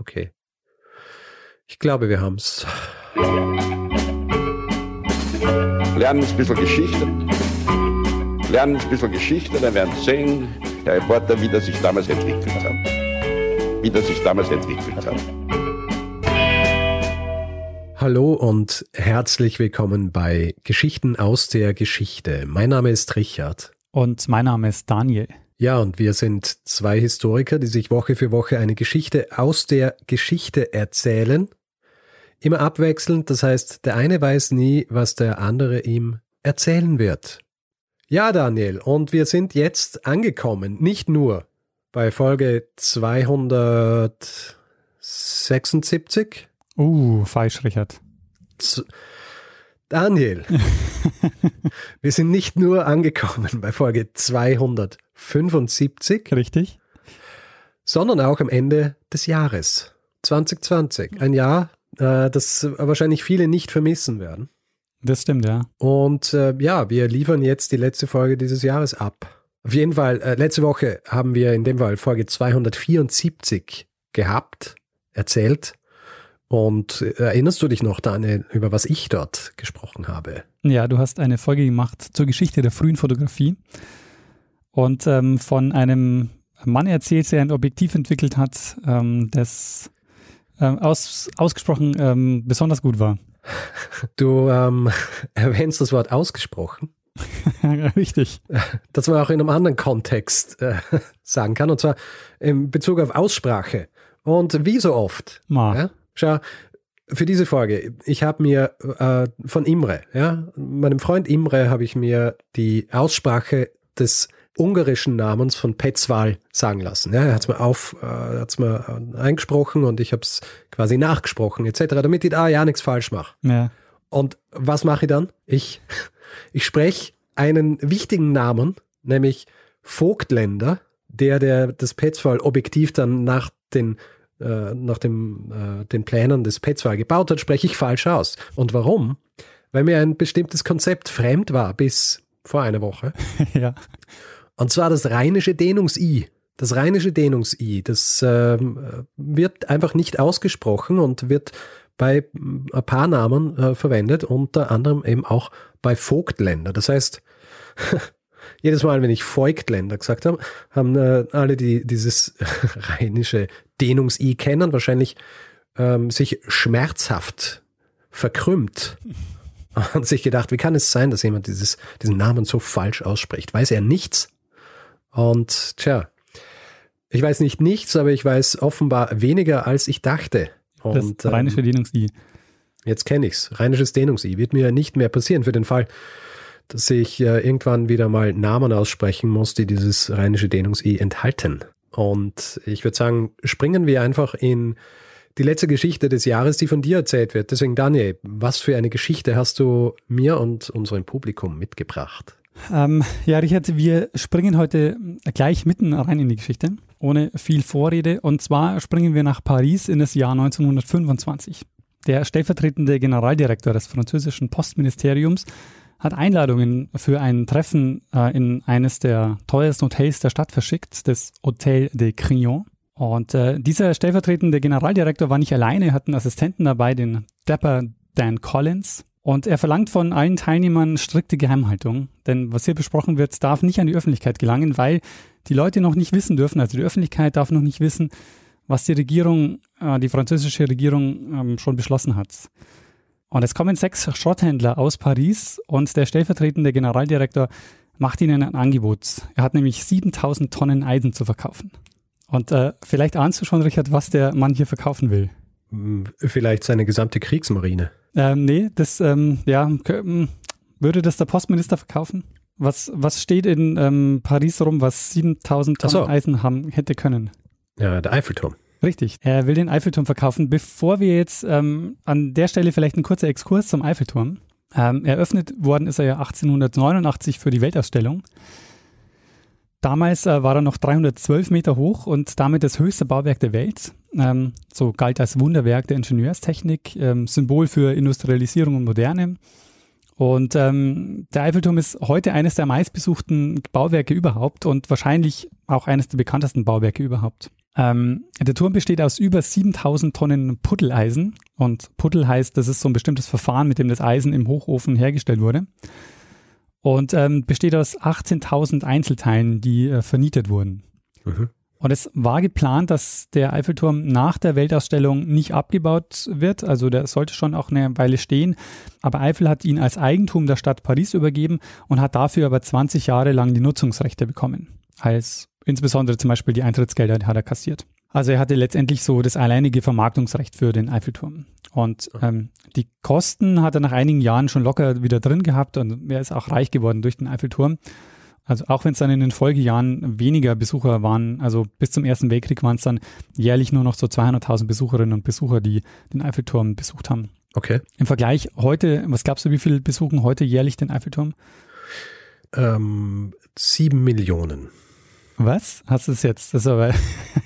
Okay. Ich glaube, wir haben's. Lernen ein bisschen Geschichte. Lernen ein bisschen Geschichte, dann werden Sie sehen, Herr Reporter, wie das sich damals entwickelt hat. Wie das sich damals entwickelt hat. Hallo und herzlich willkommen bei Geschichten aus der Geschichte. Mein Name ist Richard. Und mein Name ist Daniel. Ja, und wir sind zwei Historiker, die sich Woche für Woche eine Geschichte aus der Geschichte erzählen. Immer abwechselnd, das heißt, der eine weiß nie, was der andere ihm erzählen wird. Ja, Daniel, und wir sind jetzt angekommen, nicht nur bei Folge 276. Uh, falsch, Richard. Z Daniel, wir sind nicht nur angekommen bei Folge 275. Richtig. Sondern auch am Ende des Jahres 2020. Ein Jahr, äh, das wahrscheinlich viele nicht vermissen werden. Das stimmt, ja. Und äh, ja, wir liefern jetzt die letzte Folge dieses Jahres ab. Auf jeden Fall, äh, letzte Woche haben wir in dem Fall Folge 274 gehabt, erzählt. Und äh, erinnerst du dich noch, Daniel, über was ich dort gesprochen habe? Ja, du hast eine Folge gemacht zur Geschichte der frühen Fotografie und ähm, von einem Mann erzählt, der ein Objektiv entwickelt hat, ähm, das ähm, aus, ausgesprochen ähm, besonders gut war. Du ähm, erwähnst das Wort ausgesprochen. Richtig. Das man auch in einem anderen Kontext äh, sagen kann, und zwar in Bezug auf Aussprache. Und wie so oft. Ja, schau, für diese Folge, ich habe mir äh, von Imre, ja, meinem Freund Imre habe ich mir die Aussprache des ungarischen Namens von Petzval sagen lassen. Ja, er hat es mir auf, äh, hat's mir eingesprochen und ich habe es quasi nachgesprochen etc., damit ich da ja nichts falsch mache. Ja. Und was mache ich dann? Ich, ich spreche einen wichtigen Namen, nämlich Vogtländer, der, der das Petzval objektiv dann nach den äh, nach dem, äh, den Plänen des Petzval gebaut hat, spreche ich falsch aus. Und warum? Weil mir ein bestimmtes Konzept fremd war bis vor einer Woche. ja. Und zwar das rheinische Dehnungs-I. Das rheinische Dehnungs-I, das äh, wird einfach nicht ausgesprochen und wird bei ein paar Namen äh, verwendet, unter anderem eben auch bei Vogtländer. Das heißt, jedes Mal, wenn ich Voigtländer gesagt habe, haben äh, alle, die dieses rheinische Dehnungs-I kennen, wahrscheinlich ähm, sich schmerzhaft verkrümmt und sich gedacht, wie kann es sein, dass jemand dieses, diesen Namen so falsch ausspricht? Weiß er nichts? Und tja, ich weiß nicht nichts, aber ich weiß offenbar weniger, als ich dachte. Und, das rheinische ähm, Dehnungs-I. Jetzt kenne ich's. Rheinisches Dehnungs-I. Wird mir nicht mehr passieren für den Fall, dass ich äh, irgendwann wieder mal Namen aussprechen muss, die dieses rheinische Dehnungs-I enthalten. Und ich würde sagen, springen wir einfach in die letzte Geschichte des Jahres, die von dir erzählt wird. Deswegen, Daniel, was für eine Geschichte hast du mir und unserem Publikum mitgebracht? Ähm, ja, Richard, wir springen heute gleich mitten rein in die Geschichte, ohne viel Vorrede. Und zwar springen wir nach Paris in das Jahr 1925. Der stellvertretende Generaldirektor des französischen Postministeriums hat Einladungen für ein Treffen äh, in eines der teuersten Hotels der Stadt verschickt, das Hotel de Crillon. Und äh, dieser stellvertretende Generaldirektor war nicht alleine, hat einen Assistenten dabei, den Dapper Dan Collins. Und er verlangt von allen Teilnehmern strikte Geheimhaltung. Denn was hier besprochen wird, darf nicht an die Öffentlichkeit gelangen, weil die Leute noch nicht wissen dürfen, also die Öffentlichkeit darf noch nicht wissen, was die Regierung, äh, die französische Regierung ähm, schon beschlossen hat. Und es kommen sechs Schrotthändler aus Paris und der stellvertretende Generaldirektor macht ihnen ein Angebot. Er hat nämlich 7000 Tonnen Eisen zu verkaufen. Und äh, vielleicht ahnst du schon, Richard, was der Mann hier verkaufen will. Hm, vielleicht seine gesamte Kriegsmarine. Ähm, nee, das, ähm, ja, würde das der Postminister verkaufen? Was, was steht in ähm, Paris rum, was 7000 Tonnen so. Eisen haben hätte können? Ja, der Eiffelturm. Richtig. Er will den Eiffelturm verkaufen. Bevor wir jetzt ähm, an der Stelle vielleicht ein kurzer Exkurs zum Eiffelturm. Ähm, eröffnet worden ist er ja 1889 für die Weltausstellung. Damals äh, war er noch 312 Meter hoch und damit das höchste Bauwerk der Welt. Ähm, so galt als Wunderwerk der Ingenieurstechnik, ähm, Symbol für Industrialisierung und Moderne. Und ähm, der Eiffelturm ist heute eines der meistbesuchten Bauwerke überhaupt und wahrscheinlich auch eines der bekanntesten Bauwerke überhaupt. Ähm, der Turm besteht aus über 7000 Tonnen Puddeleisen und Puddel heißt, das ist so ein bestimmtes Verfahren, mit dem das Eisen im Hochofen hergestellt wurde. Und ähm, besteht aus 18.000 Einzelteilen, die äh, vernietet wurden. Mhm. Und es war geplant, dass der Eiffelturm nach der Weltausstellung nicht abgebaut wird. Also der sollte schon auch eine Weile stehen. Aber Eiffel hat ihn als Eigentum der Stadt Paris übergeben und hat dafür aber 20 Jahre lang die Nutzungsrechte bekommen. Als insbesondere zum Beispiel die Eintrittsgelder hat er kassiert. Also er hatte letztendlich so das alleinige Vermarktungsrecht für den Eiffelturm. Und ähm, die Kosten hat er nach einigen Jahren schon locker wieder drin gehabt und er ist auch reich geworden durch den Eiffelturm. Also auch wenn es dann in den Folgejahren weniger Besucher waren, also bis zum Ersten Weltkrieg waren es dann jährlich nur noch so 200.000 Besucherinnen und Besucher, die den Eiffelturm besucht haben. Okay. Im Vergleich heute, was glaubst du, wie viele besuchen heute jährlich den Eiffelturm? Ähm, sieben Millionen. Was? Hast du es jetzt? Das aber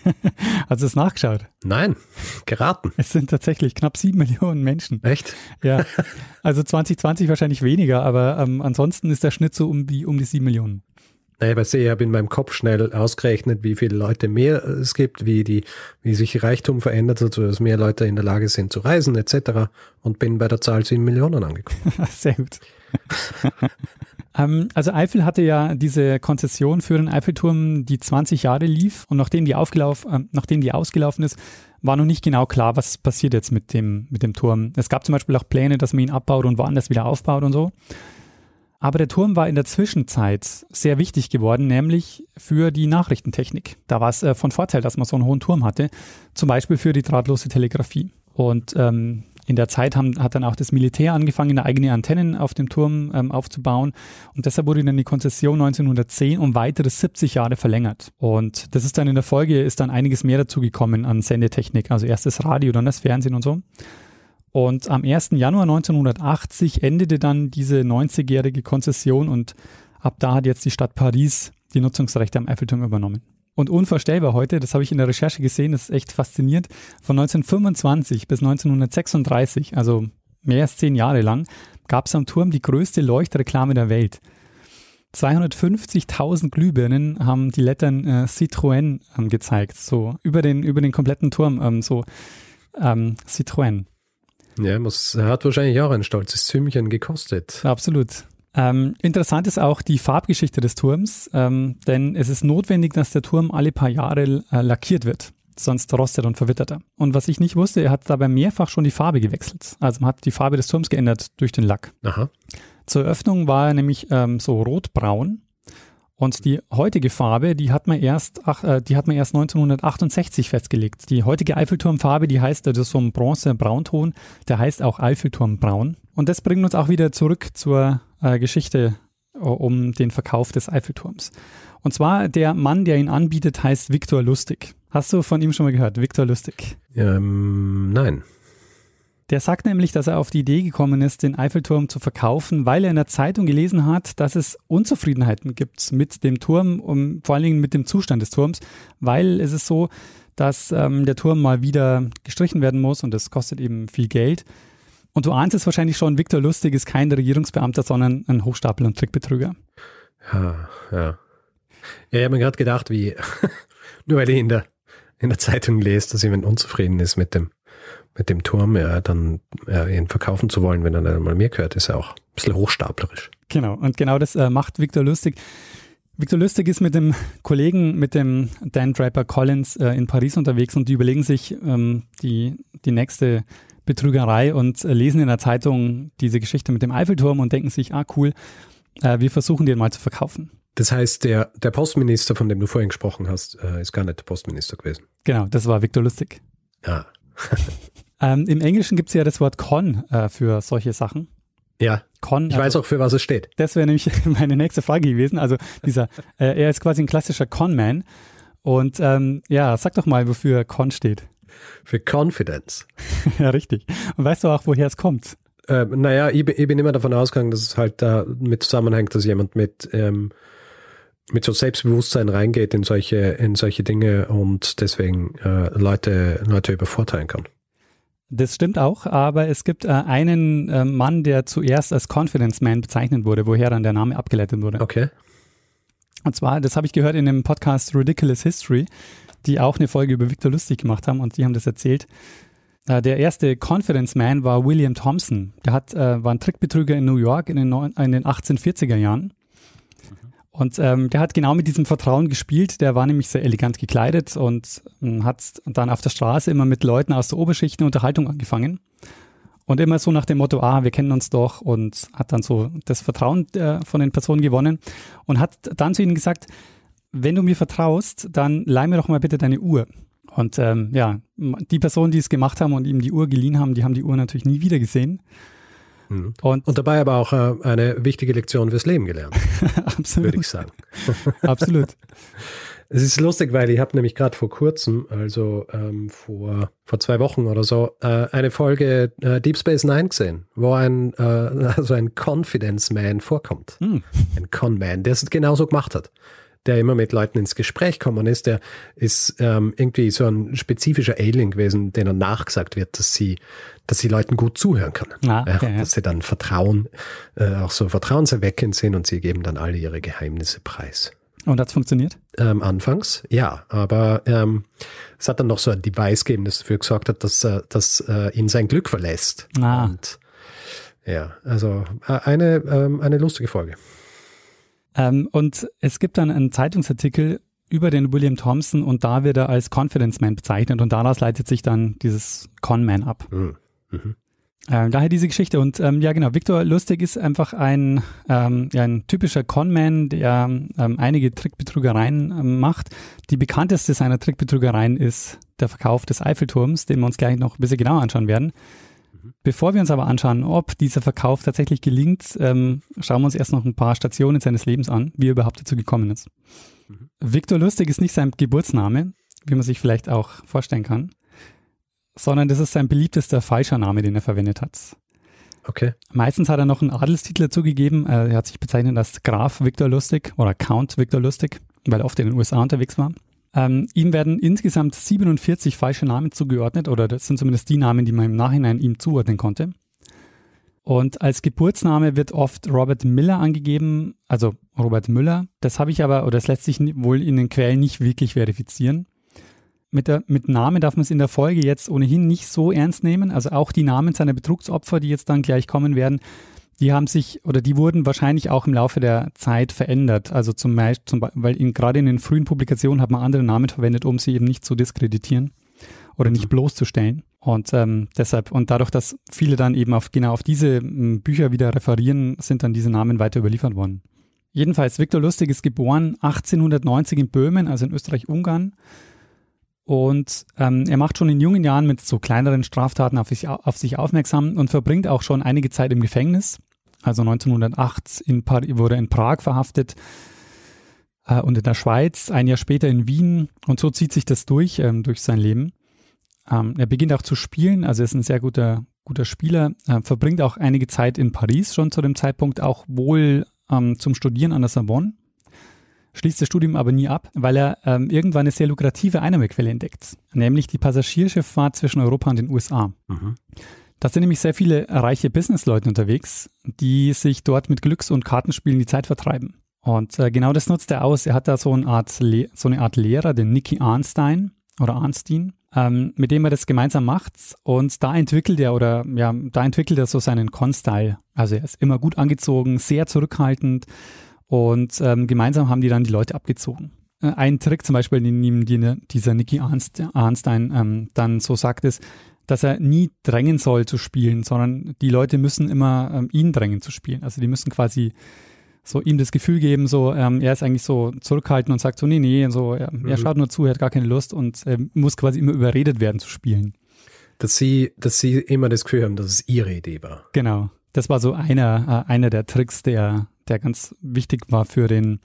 Hast du es nachgeschaut? Nein, geraten. Es sind tatsächlich knapp sieben Millionen Menschen. Echt? Ja. Also 2020 wahrscheinlich weniger, aber ähm, ansonsten ist der Schnitt so um die, um die sieben Millionen. Naja, aber ich habe in meinem Kopf schnell ausgerechnet, wie viele Leute mehr es gibt, wie die, wie sich Reichtum verändert, also dass mehr Leute in der Lage sind zu reisen, etc. Und bin bei der Zahl sieben Millionen angekommen. Sehr gut. Ähm, also Eifel hatte ja diese Konzession für den Eiffelturm, die 20 Jahre lief und nachdem die, aufgelaufen, äh, nachdem die ausgelaufen ist, war noch nicht genau klar, was passiert jetzt mit dem, mit dem Turm. Es gab zum Beispiel auch Pläne, dass man ihn abbaut und woanders wieder aufbaut und so. Aber der Turm war in der Zwischenzeit sehr wichtig geworden, nämlich für die Nachrichtentechnik. Da war es äh, von Vorteil, dass man so einen hohen Turm hatte, zum Beispiel für die drahtlose Telegrafie. Und ähm, in der Zeit haben, hat dann auch das Militär angefangen, eigene Antennen auf dem Turm ähm, aufzubauen. Und deshalb wurde dann die Konzession 1910 um weitere 70 Jahre verlängert. Und das ist dann in der Folge, ist dann einiges mehr dazu gekommen an Sendetechnik. Also erst das Radio, dann das Fernsehen und so. Und am 1. Januar 1980 endete dann diese 90-jährige Konzession und ab da hat jetzt die Stadt Paris die Nutzungsrechte am Eiffelturm übernommen. Und unvorstellbar heute, das habe ich in der Recherche gesehen, das ist echt faszinierend, von 1925 bis 1936, also mehr als zehn Jahre lang, gab es am Turm die größte Leuchtreklame der Welt. 250.000 Glühbirnen haben die Lettern äh, Citroën ähm, gezeigt, so über den, über den kompletten Turm, ähm, so ähm, Citroën. Ja, muss, hat wahrscheinlich auch ein stolzes Zümmchen gekostet. Absolut. Ähm, interessant ist auch die Farbgeschichte des Turms, ähm, denn es ist notwendig, dass der Turm alle paar Jahre äh, lackiert wird, sonst rostet und verwittert er. Und was ich nicht wusste, er hat dabei mehrfach schon die Farbe gewechselt. Also man hat die Farbe des Turms geändert durch den Lack. Aha. Zur Eröffnung war er nämlich ähm, so rotbraun und die heutige Farbe, die hat man erst, ach, äh, die hat man erst 1968 festgelegt. Die heutige Eiffelturmfarbe, die heißt, das ist so ein Bronze-Braunton, der heißt auch Eiffelturmbraun. Und das bringt uns auch wieder zurück zur äh, Geschichte äh, um den Verkauf des Eiffelturms. Und zwar der Mann, der ihn anbietet, heißt Viktor Lustig. Hast du von ihm schon mal gehört, Viktor Lustig? Ähm, nein. Der sagt nämlich, dass er auf die Idee gekommen ist, den Eiffelturm zu verkaufen, weil er in der Zeitung gelesen hat, dass es Unzufriedenheiten gibt mit dem Turm und vor allen Dingen mit dem Zustand des Turms, weil es ist so, dass ähm, der Turm mal wieder gestrichen werden muss und das kostet eben viel Geld. Und du ahnst es wahrscheinlich schon, Viktor Lustig ist kein Regierungsbeamter, sondern ein Hochstapel und Trickbetrüger. Ja, ja. Ja, ich habe mir gerade gedacht, wie, nur weil ich in der, in der Zeitung lese, dass jemand unzufrieden ist mit dem mit dem Turm ja, dann ja, ihn verkaufen zu wollen, wenn er dann einmal mehr gehört, ist ja auch ein bisschen hochstaplerisch. Genau, und genau das äh, macht Victor Lustig. Victor Lustig ist mit dem Kollegen, mit dem Dan Draper Collins äh, in Paris unterwegs und die überlegen sich ähm, die, die nächste Betrügerei und äh, lesen in der Zeitung diese Geschichte mit dem Eiffelturm und denken sich, ah cool, äh, wir versuchen den mal zu verkaufen. Das heißt, der, der Postminister, von dem du vorhin gesprochen hast, äh, ist gar nicht der Postminister gewesen. Genau, das war Victor Lustig. Ja. Ähm, Im Englischen gibt es ja das Wort Con äh, für solche Sachen. Ja. Con, ich also, weiß auch, für was es steht. Das wäre nämlich meine nächste Frage gewesen. Also dieser, äh, er ist quasi ein klassischer Con-Man. Und ähm, ja, sag doch mal, wofür Con steht. Für Confidence. ja, richtig. Und weißt du auch, woher es kommt? Äh, naja, ich, ich bin immer davon ausgegangen, dass es halt da mit zusammenhängt, dass jemand mit, ähm, mit so Selbstbewusstsein reingeht in solche, in solche Dinge und deswegen äh, Leute, Leute übervorteilen kann. Das stimmt auch, aber es gibt äh, einen äh, Mann, der zuerst als Confidence Man bezeichnet wurde, woher dann der Name abgeleitet wurde. Okay. Und zwar, das habe ich gehört in dem Podcast Ridiculous History. Die auch eine Folge über Victor Lustig gemacht haben und die haben das erzählt. Äh, der erste Confidence Man war William Thompson. Der hat, äh, war ein Trickbetrüger in New York in den, neun, in den 1840er Jahren. Und ähm, der hat genau mit diesem Vertrauen gespielt. Der war nämlich sehr elegant gekleidet und äh, hat dann auf der Straße immer mit Leuten aus der Oberschicht eine Unterhaltung angefangen. Und immer so nach dem Motto, ah, wir kennen uns doch und hat dann so das Vertrauen äh, von den Personen gewonnen und hat dann zu ihnen gesagt, wenn du mir vertraust, dann leih mir doch mal bitte deine Uhr. Und ähm, ja, die Personen, die es gemacht haben und ihm die Uhr geliehen haben, die haben die Uhr natürlich nie wieder gesehen. Mhm. Und, und, dabei aber auch äh, eine wichtige Lektion fürs Leben gelernt. Absolut. Würde ich sagen. Absolut. Es ist lustig, weil ich habe nämlich gerade vor kurzem, also ähm, vor, vor zwei Wochen oder so, äh, eine Folge äh, Deep Space Nine gesehen, wo ein, äh, also ein Confidence Man vorkommt. Hm. Ein Con Man, der es genauso gemacht hat. Der immer mit Leuten ins Gespräch gekommen ist, der ist ähm, irgendwie so ein spezifischer Alien gewesen, denen nachgesagt wird, dass sie, dass sie Leuten gut zuhören können. Ah, okay, ja, dass sie dann Vertrauen, äh, auch so vertrauenserweckend sind und sie geben dann alle ihre Geheimnisse preis. Und hat es funktioniert? Ähm, anfangs, ja, aber ähm, es hat dann noch so ein Device gegeben, das dafür gesorgt hat, dass, äh, dass äh, ihn sein Glück verlässt. Ah. Und ja, also äh, eine, ähm, eine lustige Folge. Ähm, und es gibt dann einen Zeitungsartikel über den William Thompson und da wird er als Confidence Man bezeichnet und daraus leitet sich dann dieses Con Man ab. Mhm. Mhm. Ähm, daher diese Geschichte. Und ähm, ja, genau, Victor Lustig ist einfach ein, ähm, ja, ein typischer Conman, der ähm, einige Trickbetrügereien ähm, macht. Die bekannteste seiner Trickbetrügereien ist der Verkauf des Eiffelturms, den wir uns gleich noch ein bisschen genauer anschauen werden. Mhm. Bevor wir uns aber anschauen, ob dieser Verkauf tatsächlich gelingt, ähm, schauen wir uns erst noch ein paar Stationen seines Lebens an, wie er überhaupt dazu gekommen ist. Mhm. Victor Lustig ist nicht sein Geburtsname, wie man sich vielleicht auch vorstellen kann sondern das ist sein beliebtester falscher Name, den er verwendet hat. Okay. Meistens hat er noch einen Adelstitel dazugegeben. Äh, er hat sich bezeichnet als Graf Victor Lustig oder Count Victor Lustig, weil er oft in den USA unterwegs war. Ähm, ihm werden insgesamt 47 falsche Namen zugeordnet, oder das sind zumindest die Namen, die man im Nachhinein ihm zuordnen konnte. Und als Geburtsname wird oft Robert Miller angegeben, also Robert Müller. Das habe ich aber, oder das lässt sich wohl in den Quellen nicht wirklich verifizieren mit, der, mit Namen darf man es in der Folge jetzt ohnehin nicht so ernst nehmen. Also auch die Namen seiner Betrugsopfer, die jetzt dann gleich kommen werden, die haben sich oder die wurden wahrscheinlich auch im Laufe der Zeit verändert. Also zum Beispiel, zum, weil in, gerade in den frühen Publikationen hat man andere Namen verwendet, um sie eben nicht zu diskreditieren oder nicht bloßzustellen. Und ähm, deshalb, und dadurch, dass viele dann eben auf genau auf diese Bücher wieder referieren, sind dann diese Namen weiter überliefert worden. Jedenfalls, Viktor Lustig ist geboren 1890 in Böhmen, also in Österreich-Ungarn. Und ähm, er macht schon in jungen Jahren mit so kleineren Straftaten auf sich, auf sich aufmerksam und verbringt auch schon einige Zeit im Gefängnis. Also 1908 in wurde in Prag verhaftet äh, und in der Schweiz, ein Jahr später in Wien. Und so zieht sich das durch, ähm, durch sein Leben. Ähm, er beginnt auch zu spielen, also er ist ein sehr guter, guter Spieler, äh, verbringt auch einige Zeit in Paris schon zu dem Zeitpunkt, auch wohl ähm, zum Studieren an der Sorbonne schließt das Studium aber nie ab, weil er ähm, irgendwann eine sehr lukrative Einnahmequelle entdeckt, nämlich die Passagierschifffahrt zwischen Europa und den USA. Mhm. Da sind nämlich sehr viele reiche Businessleute unterwegs, die sich dort mit Glücks- und Kartenspielen die Zeit vertreiben. Und äh, genau das nutzt er aus. Er hat da so eine Art, Le so eine Art Lehrer, den Nicky Arnstein oder Arnstein, ähm, mit dem er das gemeinsam macht. Und da entwickelt er oder ja, da entwickelt er so seinen Con-Style. Also er ist immer gut angezogen, sehr zurückhaltend und ähm, gemeinsam haben die dann die Leute abgezogen. Äh, ein Trick zum Beispiel, den ihm die, dieser Nicky Arnstein ähm, dann so sagt, ist, dass er nie drängen soll zu spielen, sondern die Leute müssen immer ähm, ihn drängen zu spielen. Also die müssen quasi so ihm das Gefühl geben, so ähm, er ist eigentlich so zurückhaltend und sagt so, nee, nee, so, er, mhm. er schaut nur zu, er hat gar keine Lust und äh, muss quasi immer überredet werden zu spielen. Dass sie, dass sie immer das Gefühl haben, dass es ihre Idee war. Genau. Das war so einer, äh, einer der Tricks, der, der ganz wichtig war für den,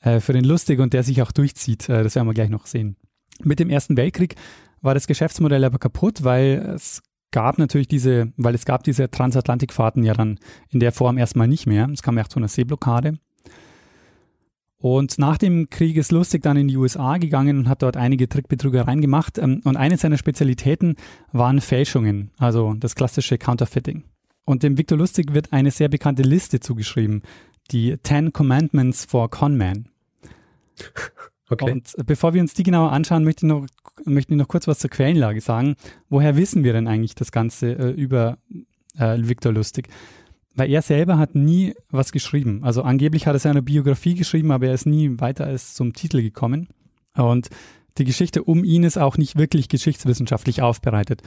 äh, für den Lustig und der sich auch durchzieht. Äh, das werden wir gleich noch sehen. Mit dem Ersten Weltkrieg war das Geschäftsmodell aber kaputt, weil es gab natürlich diese, weil es gab diese Transatlantikfahrten ja dann in der Form erstmal nicht mehr. Es kam ja zu einer Seeblockade. Und nach dem Krieg ist Lustig dann in die USA gegangen und hat dort einige Trickbetrügereien gemacht. Ähm, und eine seiner Spezialitäten waren Fälschungen, also das klassische Counterfeiting. Und dem Victor Lustig wird eine sehr bekannte Liste zugeschrieben, die Ten Commandments for Conman. Okay. Und bevor wir uns die genauer anschauen, möchte ich noch, möchte ich noch kurz was zur Quellenlage sagen. Woher wissen wir denn eigentlich das Ganze äh, über äh, Viktor Lustig? Weil er selber hat nie was geschrieben. Also angeblich hat er seine Biografie geschrieben, aber er ist nie weiter als zum Titel gekommen. Und die Geschichte um ihn ist auch nicht wirklich geschichtswissenschaftlich aufbereitet.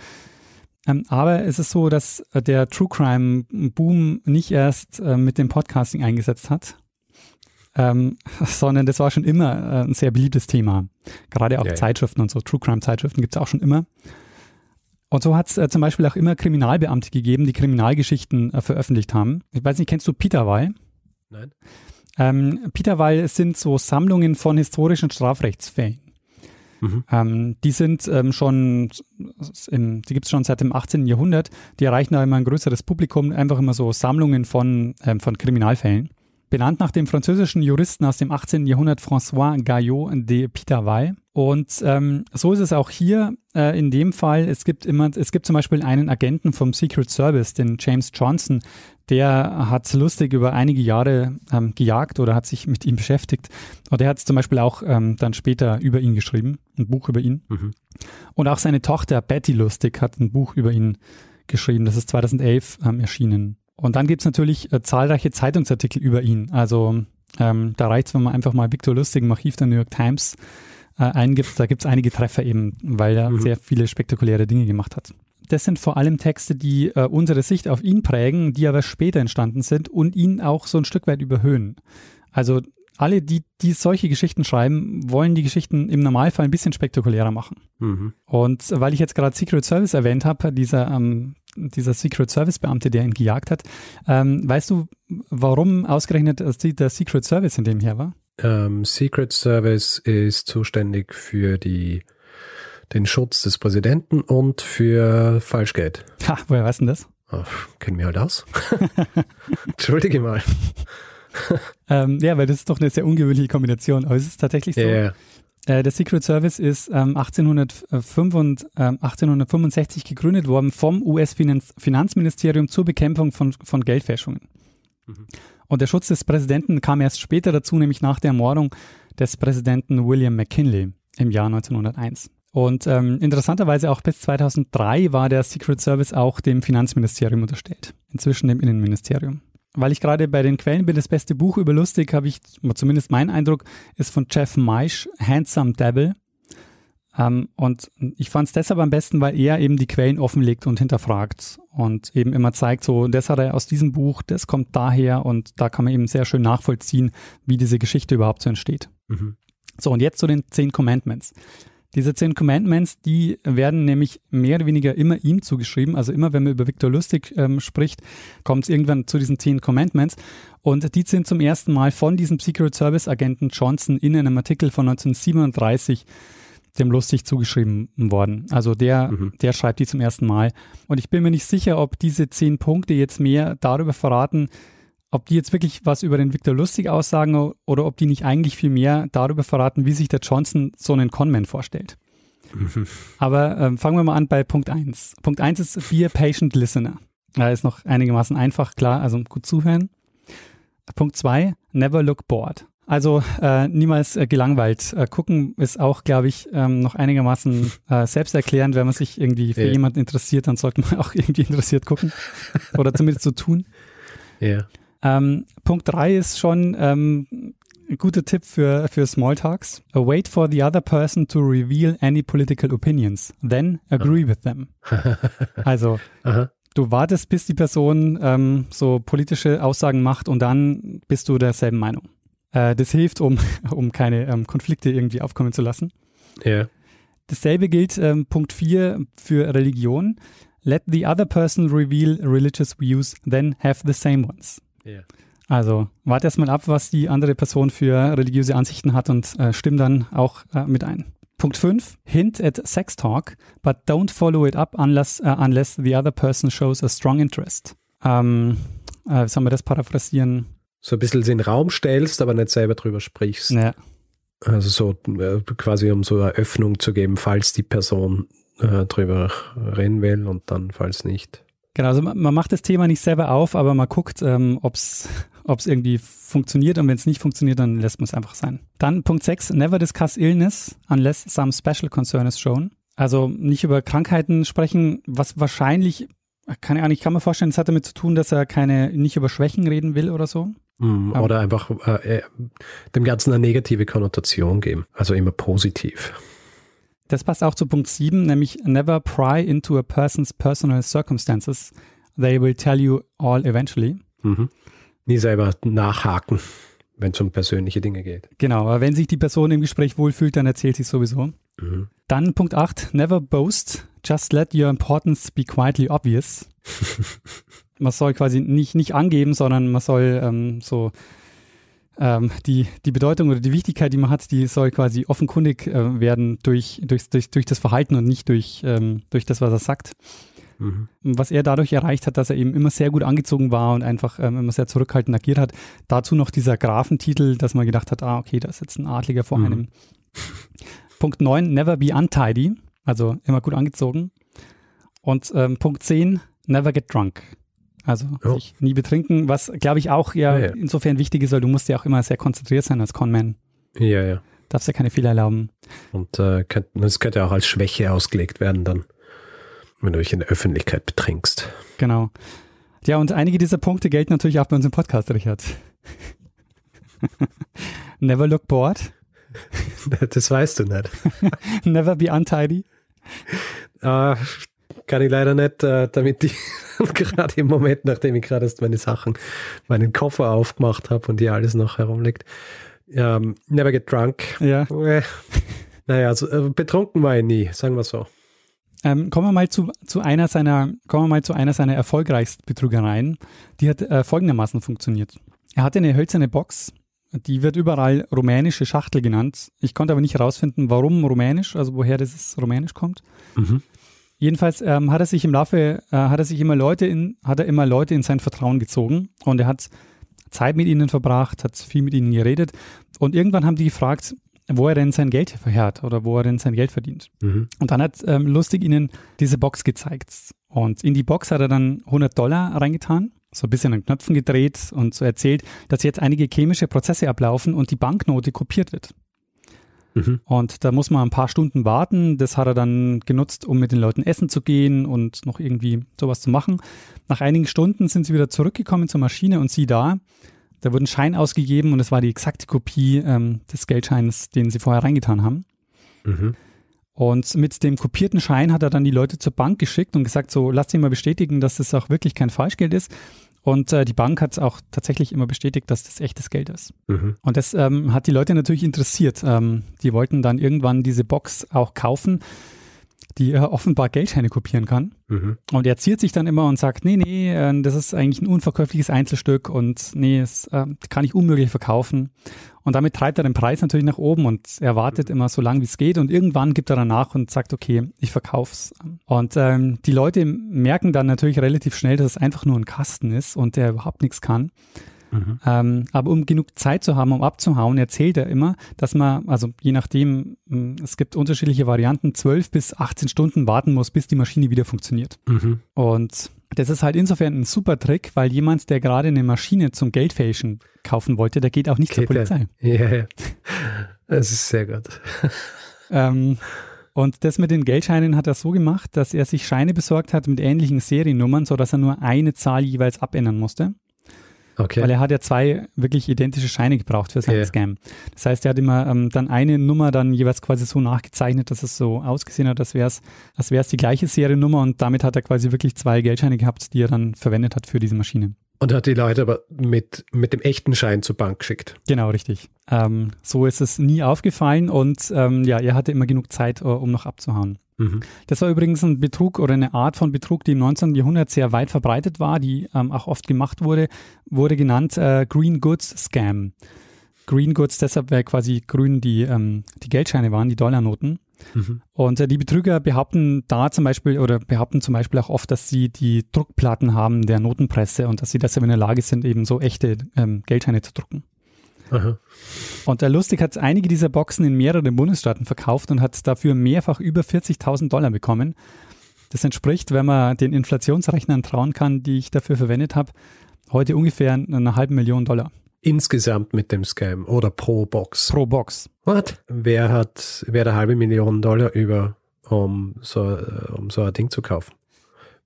Ähm, aber es ist so, dass äh, der True Crime Boom nicht erst äh, mit dem Podcasting eingesetzt hat, ähm, sondern das war schon immer äh, ein sehr beliebtes Thema. Gerade auch Ja. Zeitschriften und so, True Crime Zeitschriften gibt es auch schon immer. Und so hat es äh, zum Beispiel auch immer Kriminalbeamte gegeben, die Kriminalgeschichten äh, veröffentlicht haben. Ich weiß nicht, kennst du Peter Wall? Nein? Ähm, Peter Wall sind so Sammlungen von historischen Strafrechtsfällen. Mhm. Ähm, die sind ähm, schon, im, die gibt es schon seit dem 18. Jahrhundert. Die erreichen da immer ein größeres Publikum, einfach immer so Sammlungen von, ähm, von Kriminalfällen. Benannt nach dem französischen Juristen aus dem 18. Jahrhundert François Gaillot de Pitaval. Und ähm, so ist es auch hier äh, in dem Fall. Es gibt immer, es gibt zum Beispiel einen Agenten vom Secret Service, den James Johnson, der hat lustig über einige Jahre ähm, gejagt oder hat sich mit ihm beschäftigt. Und der hat zum Beispiel auch ähm, dann später über ihn geschrieben, ein Buch über ihn. Mhm. Und auch seine Tochter Betty Lustig hat ein Buch über ihn geschrieben. Das ist 2011 ähm, erschienen. Und dann gibt's natürlich äh, zahlreiche Zeitungsartikel über ihn. Also ähm, da reicht's, wenn man einfach mal Victor Lustig im Archiv der New York Times äh, eingibt. Da gibt's einige Treffer eben, weil er Mhm. sehr viele spektakuläre Dinge gemacht hat. Das sind vor allem Texte, die äh, unsere Sicht auf ihn prägen, die aber später entstanden sind und ihn auch so ein Stück weit überhöhen. Also alle, die, die solche Geschichten schreiben, wollen die Geschichten im Normalfall ein bisschen spektakulärer machen. Mhm. Und weil ich jetzt gerade Secret Service erwähnt habe, dieser, ähm, dieser Secret Service Beamte, der ihn gejagt hat, ähm, weißt du, warum ausgerechnet äh, der Secret Service in dem her war? Ähm, Secret Service ist zuständig für die, den Schutz des Präsidenten und für Falschgeld. Ha, woher weißt du denn das? Oh, kennen wir halt aus. Entschuldige mal. Ähm, ja, weil das ist doch eine sehr ungewöhnliche Kombination, aber es ist tatsächlich so. Ja. Äh, der Secret Service ist ähm, 1805 und, ähm, 1865 gegründet worden vom US-Finanzministerium zur Bekämpfung von, von Geldfälschungen. Mhm. Und der Schutz des Präsidenten kam erst später dazu, nämlich nach der Ermordung des Präsidenten William McKinley im Jahr 1901. Und ähm, interessanterweise auch bis 2003 war der Secret Service auch dem Finanzministerium unterstellt, inzwischen dem Innenministerium. Weil ich gerade bei den Quellen bin, das beste Buch über Lustig habe ich, zumindest mein Eindruck, ist von Jeff Meisch, Handsome Devil. Ähm, und ich fand es deshalb am besten, weil er eben die Quellen offenlegt und hinterfragt und eben immer zeigt, so, das hat er aus diesem Buch, das kommt daher und da kann man eben sehr schön nachvollziehen, wie diese Geschichte überhaupt so entsteht. Mhm. So, und jetzt zu den Zehn Commandments. Diese Zehn Commandments, die werden nämlich mehr oder weniger immer ihm zugeschrieben. Also immer, wenn man über Viktor Lustig ähm, spricht, kommt es irgendwann zu diesen Zehn Commandments. Und die sind zum ersten Mal von diesem Secret Service Agenten Johnson in einem Artikel von 1937 dem Lustig zugeschrieben worden. Also der, Mhm. der schreibt die zum ersten Mal. Und ich bin mir nicht sicher, ob diese zehn Punkte jetzt mehr darüber verraten, ob die jetzt wirklich was über den Victor Lustig aussagen oder ob die nicht eigentlich viel mehr darüber verraten, wie sich der Johnson so einen Conman vorstellt. Mhm. Aber ähm, fangen wir mal an bei Punkt 1. Punkt 1 ist Be a Patient Listener. Da ist noch einigermaßen einfach, klar, also gut zuhören. Punkt 2, Never Look Bored. Also äh, niemals äh, gelangweilt. Äh, gucken ist auch, glaube ich, ähm, noch einigermaßen äh, selbsterklärend. Wenn man sich irgendwie für Ja. jemanden interessiert, dann sollte man auch irgendwie interessiert gucken. Oder zumindest so tun. Ja. Ähm, Punkt 3 ist schon ähm, ein guter Tipp für, für Smalltalks. Wait for the other person to reveal any political opinions. Then agree with them. Also Aha. du wartest, bis die Person ähm, so politische Aussagen macht und dann bist du derselben Meinung. Äh, das hilft, um, um keine ähm, Konflikte irgendwie aufkommen zu lassen. Ja. Dasselbe gilt ähm, Punkt 4 für Religion. Let the other person reveal religious views, then have the same ones. Ja. Also warte erst mal ab, was die andere Person für religiöse Ansichten hat und äh, stimm dann auch äh, mit ein. Punkt 5. Hint at sex talk, but don't follow it up unless, uh, unless the other person shows a strong interest. Ähm, äh, wie soll man das paraphrasieren? So ein bisschen den Raum stellst, aber nicht selber drüber sprichst. Ja, Also so äh, quasi um so eine Öffnung zu geben, falls die Person äh, drüber reden will und dann falls nicht. Genau. Also man, macht das Thema nicht selber auf, aber man guckt, ähm, ob es ob es irgendwie funktioniert und wenn es nicht funktioniert, dann lässt man es einfach sein. Dann Punkt 6, never discuss illness unless some special concern is shown. Also nicht über Krankheiten sprechen, was wahrscheinlich, keine Ahnung, ich kann mir vorstellen, es hat damit zu tun, dass er keine, nicht über Schwächen reden will oder so. Mm, oder einfach äh, dem Ganzen eine negative Konnotation geben, also immer positiv. Das passt auch zu Punkt 7, nämlich never pry into a person's personal circumstances. They will tell you all eventually. Mhm. Nie selber nachhaken, wenn es um persönliche Dinge geht. Genau, aber wenn sich die Person im Gespräch wohlfühlt, dann erzählt sie sowieso. Mhm. Dann Punkt 8, never boast, just let your importance be quietly obvious. man soll quasi nicht, nicht angeben, sondern man soll ähm, so ähm, die, die Bedeutung oder die Wichtigkeit, die man hat, die soll quasi offenkundig äh, werden durch, durch, durch, durch das Verhalten und nicht durch, ähm, durch das, was er sagt. Mhm. Was er dadurch erreicht hat, dass er eben immer sehr gut angezogen war und einfach ähm, immer sehr zurückhaltend agiert hat. Dazu noch dieser Grafentitel, dass man gedacht hat, ah, okay, da ist jetzt ein Adliger vor Mhm. einem. Punkt 9, never be untidy, also immer gut angezogen. Und ähm, Punkt 10, never get drunk. Also Ja. sich nie betrinken, was glaube ich auch ja, Ja, ja. insofern wichtig ist, weil du musst ja auch immer sehr konzentriert sein als Conman. Ja, ja. Darfst ja keine Fehler erlauben. Und äh, könnt, das könnte auch als Schwäche ausgelegt werden dann, wenn du dich in der Öffentlichkeit betrinkst. Genau. Ja, und einige dieser Punkte gelten natürlich auch bei uns im Podcast, Richard. Never look bored, Das weißt du nicht. never be untidy. Äh, kann ich leider nicht, äh, damit ich gerade im Moment, nachdem ich gerade erst meine Sachen, meinen Koffer aufgemacht habe und hier alles noch herumliegt. Ähm, never get drunk. Ja. Äh, naja, also, äh, betrunken war ich nie, sagen wir so. Ähm, kommen wir mal zu, zu einer seiner, kommen wir mal zu einer seiner erfolgreichsten Betrügereien. Die hat äh, folgendermaßen funktioniert. Er hatte eine hölzerne Box, die wird überall rumänische Schachtel genannt. Ich konnte aber nicht herausfinden, warum rumänisch, also woher dieses rumänisch kommt. Mhm. Jedenfalls ähm, hat er sich im Laufe, äh, hat er sich immer Leute in, hat er immer Leute in sein Vertrauen gezogen und er hat Zeit mit ihnen verbracht, hat viel mit ihnen geredet und irgendwann haben die gefragt, wo er denn sein Geld verheert oder wo er denn sein Geld verdient. Mhm. Und dann hat ähm, Lustig ihnen diese Box gezeigt. Und in die Box hat er dann 100 Dollar reingetan, so ein bisschen an Knöpfen gedreht und so erzählt, dass jetzt einige chemische Prozesse ablaufen und die Banknote kopiert wird. Mhm. Und da muss man ein paar Stunden warten. Das hat er dann genutzt, um mit den Leuten essen zu gehen und noch irgendwie sowas zu machen. Nach einigen Stunden sind sie wieder zurückgekommen zur Maschine und sie da. Da wurde ein Schein ausgegeben und es war die exakte Kopie ähm, des Geldscheins, den sie vorher reingetan haben. Mhm. Und mit dem kopierten Schein hat er dann die Leute zur Bank geschickt und gesagt, so lasst sie mal bestätigen, dass das auch wirklich kein Falschgeld ist. Und äh, die Bank hat auch tatsächlich immer bestätigt, dass das echtes Geld ist. Mhm. Und das ähm, hat die Leute natürlich interessiert. Ähm, die wollten dann irgendwann diese Box auch kaufen, die äh, offenbar Geldscheine kopieren kann. Mhm. Und er ziert sich dann immer und sagt, nee, nee, äh, das ist eigentlich ein unverkäufliches Einzelstück und nee, es äh, kann ich unmöglich verkaufen. Und damit treibt er den Preis natürlich nach oben und er wartet immer so lange, wie es geht. Und irgendwann gibt er dann nach und sagt, okay, ich verkauf's. Und ähm, die Leute merken dann natürlich relativ schnell, dass es einfach nur ein Kasten ist und der überhaupt nichts kann. Mhm. Ähm, aber um genug Zeit zu haben, um abzuhauen, erzählt er immer, dass man, also je nachdem, mh, es gibt unterschiedliche Varianten, 12 bis 18 Stunden warten muss, bis die Maschine wieder funktioniert. Mhm. Und das ist halt insofern ein super Trick, weil jemand, der gerade eine Maschine zum Geldfälschen kaufen wollte, der geht auch nicht zur Geht der? Polizei. Ja, ja. Das ist sehr gut. Ähm, und das mit den Geldscheinen hat er so gemacht, dass er sich Scheine besorgt hat mit ähnlichen Seriennummern, sodass er nur eine Zahl jeweils abändern musste. Okay. Weil er hat ja zwei wirklich identische Scheine gebraucht für seinen Ja. Scam. Das heißt, er hat immer ähm, dann eine Nummer dann jeweils quasi so nachgezeichnet, dass es so ausgesehen hat, als wäre es als wär's die gleiche Seriennummer und damit hat er quasi wirklich zwei Geldscheine gehabt, die er dann verwendet hat für diese Maschine. Und hat die Leute aber mit, mit dem echten Schein zur Bank geschickt. Genau, richtig. Ähm, so ist es nie aufgefallen und ähm, ja, er hatte immer genug Zeit, äh, um noch abzuhauen. Mhm. Das war übrigens ein Betrug oder eine Art von Betrug, die im 19. Jahrhundert sehr weit verbreitet war, die ähm, auch oft gemacht wurde, wurde genannt äh, Green Goods Scam. Green Goods deshalb, weil quasi grün die, ähm, die Geldscheine waren, die Dollarnoten. Mhm. Und äh, die Betrüger behaupten da zum Beispiel oder behaupten zum Beispiel auch oft, dass sie die Druckplatten haben der Notenpresse und dass sie deshalb in der Lage sind, eben so echte ähm, Geldscheine zu drucken. Aha. Und der Lustig hat einige dieser Boxen in mehreren Bundesstaaten verkauft und hat dafür mehrfach über 40.000 Dollar bekommen. Das entspricht, wenn man den Inflationsrechnern trauen kann, die ich dafür verwendet habe, Heute ungefähr eine halbe Million Dollar. Insgesamt mit dem Scam oder pro Box. Pro Box. What? Wer hat, wer eine halbe Million Dollar über, um so, äh, um so ein Ding zu kaufen?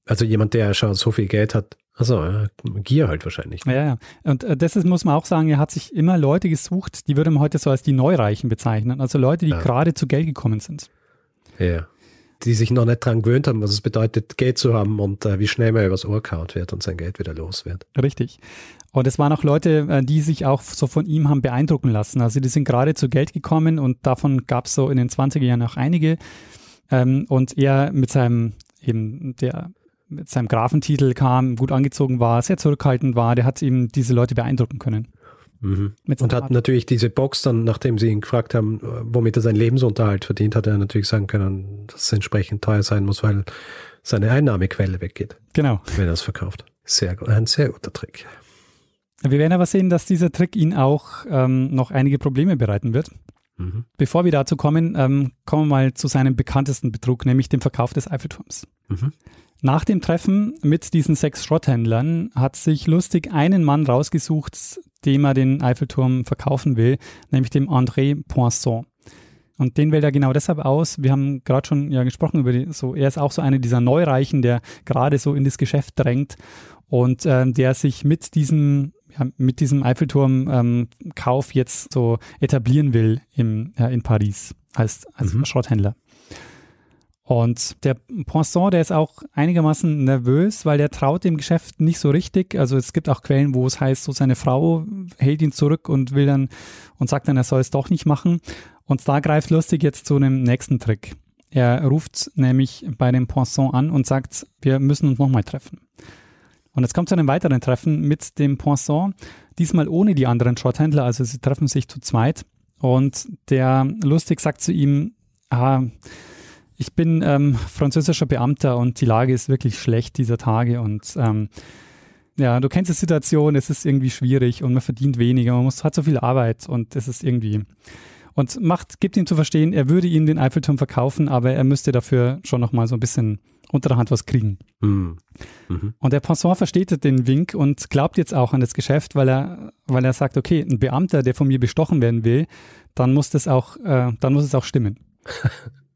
Also jemand, der schon so viel Geld hat. Also Gier halt wahrscheinlich. Ja, ja. Und äh, das ist, muss man auch sagen, er hat sich immer Leute gesucht, die würde man heute so als die Neureichen bezeichnen. Also Leute, die ja. gerade zu Geld gekommen sind. Ja. Die sich noch nicht dran gewöhnt haben, was es bedeutet, Geld zu haben und äh, wie schnell man übers Ohr kaut wird und sein Geld wieder los wird. Richtig. Und es waren auch Leute, äh, die sich auch so von ihm haben beeindrucken lassen. Also die sind gerade zu Geld gekommen und davon gab es so in den 20er Jahren auch einige. Ähm, und er mit seinem eben der mit seinem Grafentitel kam, gut angezogen war, sehr zurückhaltend war, der hat eben diese Leute beeindrucken können. Mhm. Und hat natürlich diese Box dann, nachdem sie ihn gefragt haben, womit er seinen Lebensunterhalt verdient, hat er natürlich sagen können, dass es entsprechend teuer sein muss, weil seine Einnahmequelle weggeht. Genau. Wenn er es verkauft. Sehr, ein sehr guter Trick. Wir werden aber sehen, dass dieser Trick ihn auch ähm, noch einige Probleme bereiten wird. Mhm. Bevor wir dazu kommen, ähm, kommen wir mal zu seinem bekanntesten Betrug, nämlich dem Verkauf des Eiffelturms. Mhm. Nach dem Treffen mit diesen sechs Schrotthändlern hat sich Lustig einen Mann rausgesucht, dem er den Eiffelturm verkaufen will, nämlich dem André Poisson. Und den wählt er genau deshalb aus. Wir haben gerade schon ja gesprochen über die, so, er ist auch so einer dieser Neureichen, der gerade so in das Geschäft drängt und äh, der sich mit diesem ja, mit diesem Eiffelturm-Kauf ähm, jetzt so etablieren will im, ja, in Paris als, als mhm. Schrotthändler. Und der Poisson, der ist auch einigermaßen nervös, weil der traut dem Geschäft nicht so richtig. Also es gibt auch Quellen, wo es heißt, so seine Frau hält ihn zurück und will dann und sagt dann, er soll es doch nicht machen. Und da greift Lustig jetzt zu einem nächsten Trick. Er ruft nämlich bei dem Poisson an und sagt, wir müssen uns nochmal treffen. Und jetzt kommt zu einem weiteren Treffen mit dem Poisson, diesmal ohne die anderen Schrotthändler, also sie treffen sich zu zweit. Und der Lustig sagt zu ihm, ah, ich bin ähm, französischer Beamter und die Lage ist wirklich schlecht dieser Tage und ähm, ja, du kennst die Situation, es ist irgendwie schwierig und man verdient weniger, man muss, hat so viel Arbeit und es ist irgendwie und macht, gibt ihm zu verstehen, er würde ihnen den Eiffelturm verkaufen, aber er müsste dafür schon nochmal so ein bisschen unter der Hand was kriegen. Mhm. Mhm. Und der Poisson versteht den Wink und glaubt jetzt auch an das Geschäft, weil er, weil er sagt, okay, ein Beamter, der von mir bestochen werden will, dann muss das auch, äh, dann muss es auch stimmen.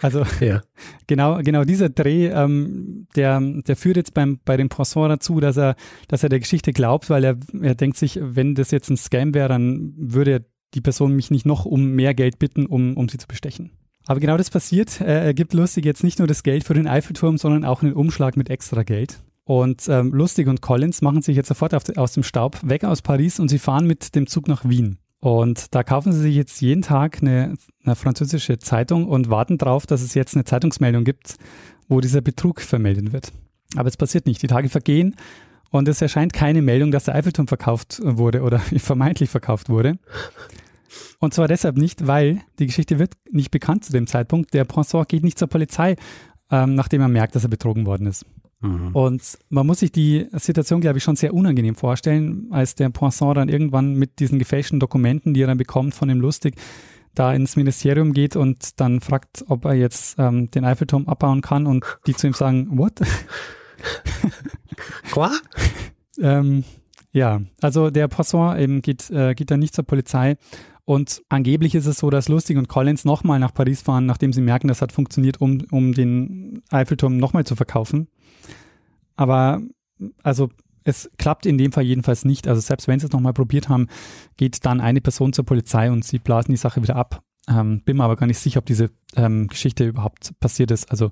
Also ja. genau, genau dieser Dreh, ähm, der, der führt jetzt beim, bei dem Poisson dazu, dass er, dass er der Geschichte glaubt, weil er, er denkt sich, wenn das jetzt ein Scam wäre, dann würde die Person mich nicht noch um mehr Geld bitten, um, um sie zu bestechen. Aber genau das passiert. Er gibt Lustig jetzt nicht nur das Geld für den Eiffelturm, sondern auch einen Umschlag mit extra Geld. Und ähm, Lustig und Collins machen sich jetzt sofort auf, aus dem Staub weg aus Paris und sie fahren mit dem Zug nach Wien. Und da kaufen sie sich jetzt jeden Tag eine, eine französische Zeitung und warten darauf, dass es jetzt eine Zeitungsmeldung gibt, wo dieser Betrug vermeldet wird. Aber es passiert nicht. Die Tage vergehen und es erscheint keine Meldung, dass der Eiffelturm verkauft wurde oder vermeintlich verkauft wurde. Und zwar deshalb nicht, weil die Geschichte wird nicht bekannt zu dem Zeitpunkt. Der Poisson geht nicht zur Polizei, ähm, nachdem er merkt, dass er betrogen worden ist. Mhm. Und man muss sich die Situation, glaube ich, schon sehr unangenehm vorstellen, als der Poisson dann irgendwann mit diesen gefälschten Dokumenten, die er dann bekommt von dem Lustig, da ins Ministerium geht und dann fragt, ob er jetzt ähm, den Eiffelturm abbauen kann und die zu ihm sagen, what? Quoi? ähm, ja, also der Poisson eben geht, äh, geht dann nicht zur Polizei und angeblich ist es so, dass Lustig und Collins nochmal nach Paris fahren, nachdem sie merken, das hat funktioniert, um, um den Eiffelturm nochmal zu verkaufen. Aber also es klappt in dem Fall jedenfalls nicht. Also selbst wenn sie es nochmal probiert haben, geht dann eine Person zur Polizei und sie blasen die Sache wieder ab. Ähm, bin mir aber gar nicht sicher, ob diese ähm, Geschichte überhaupt passiert ist. Also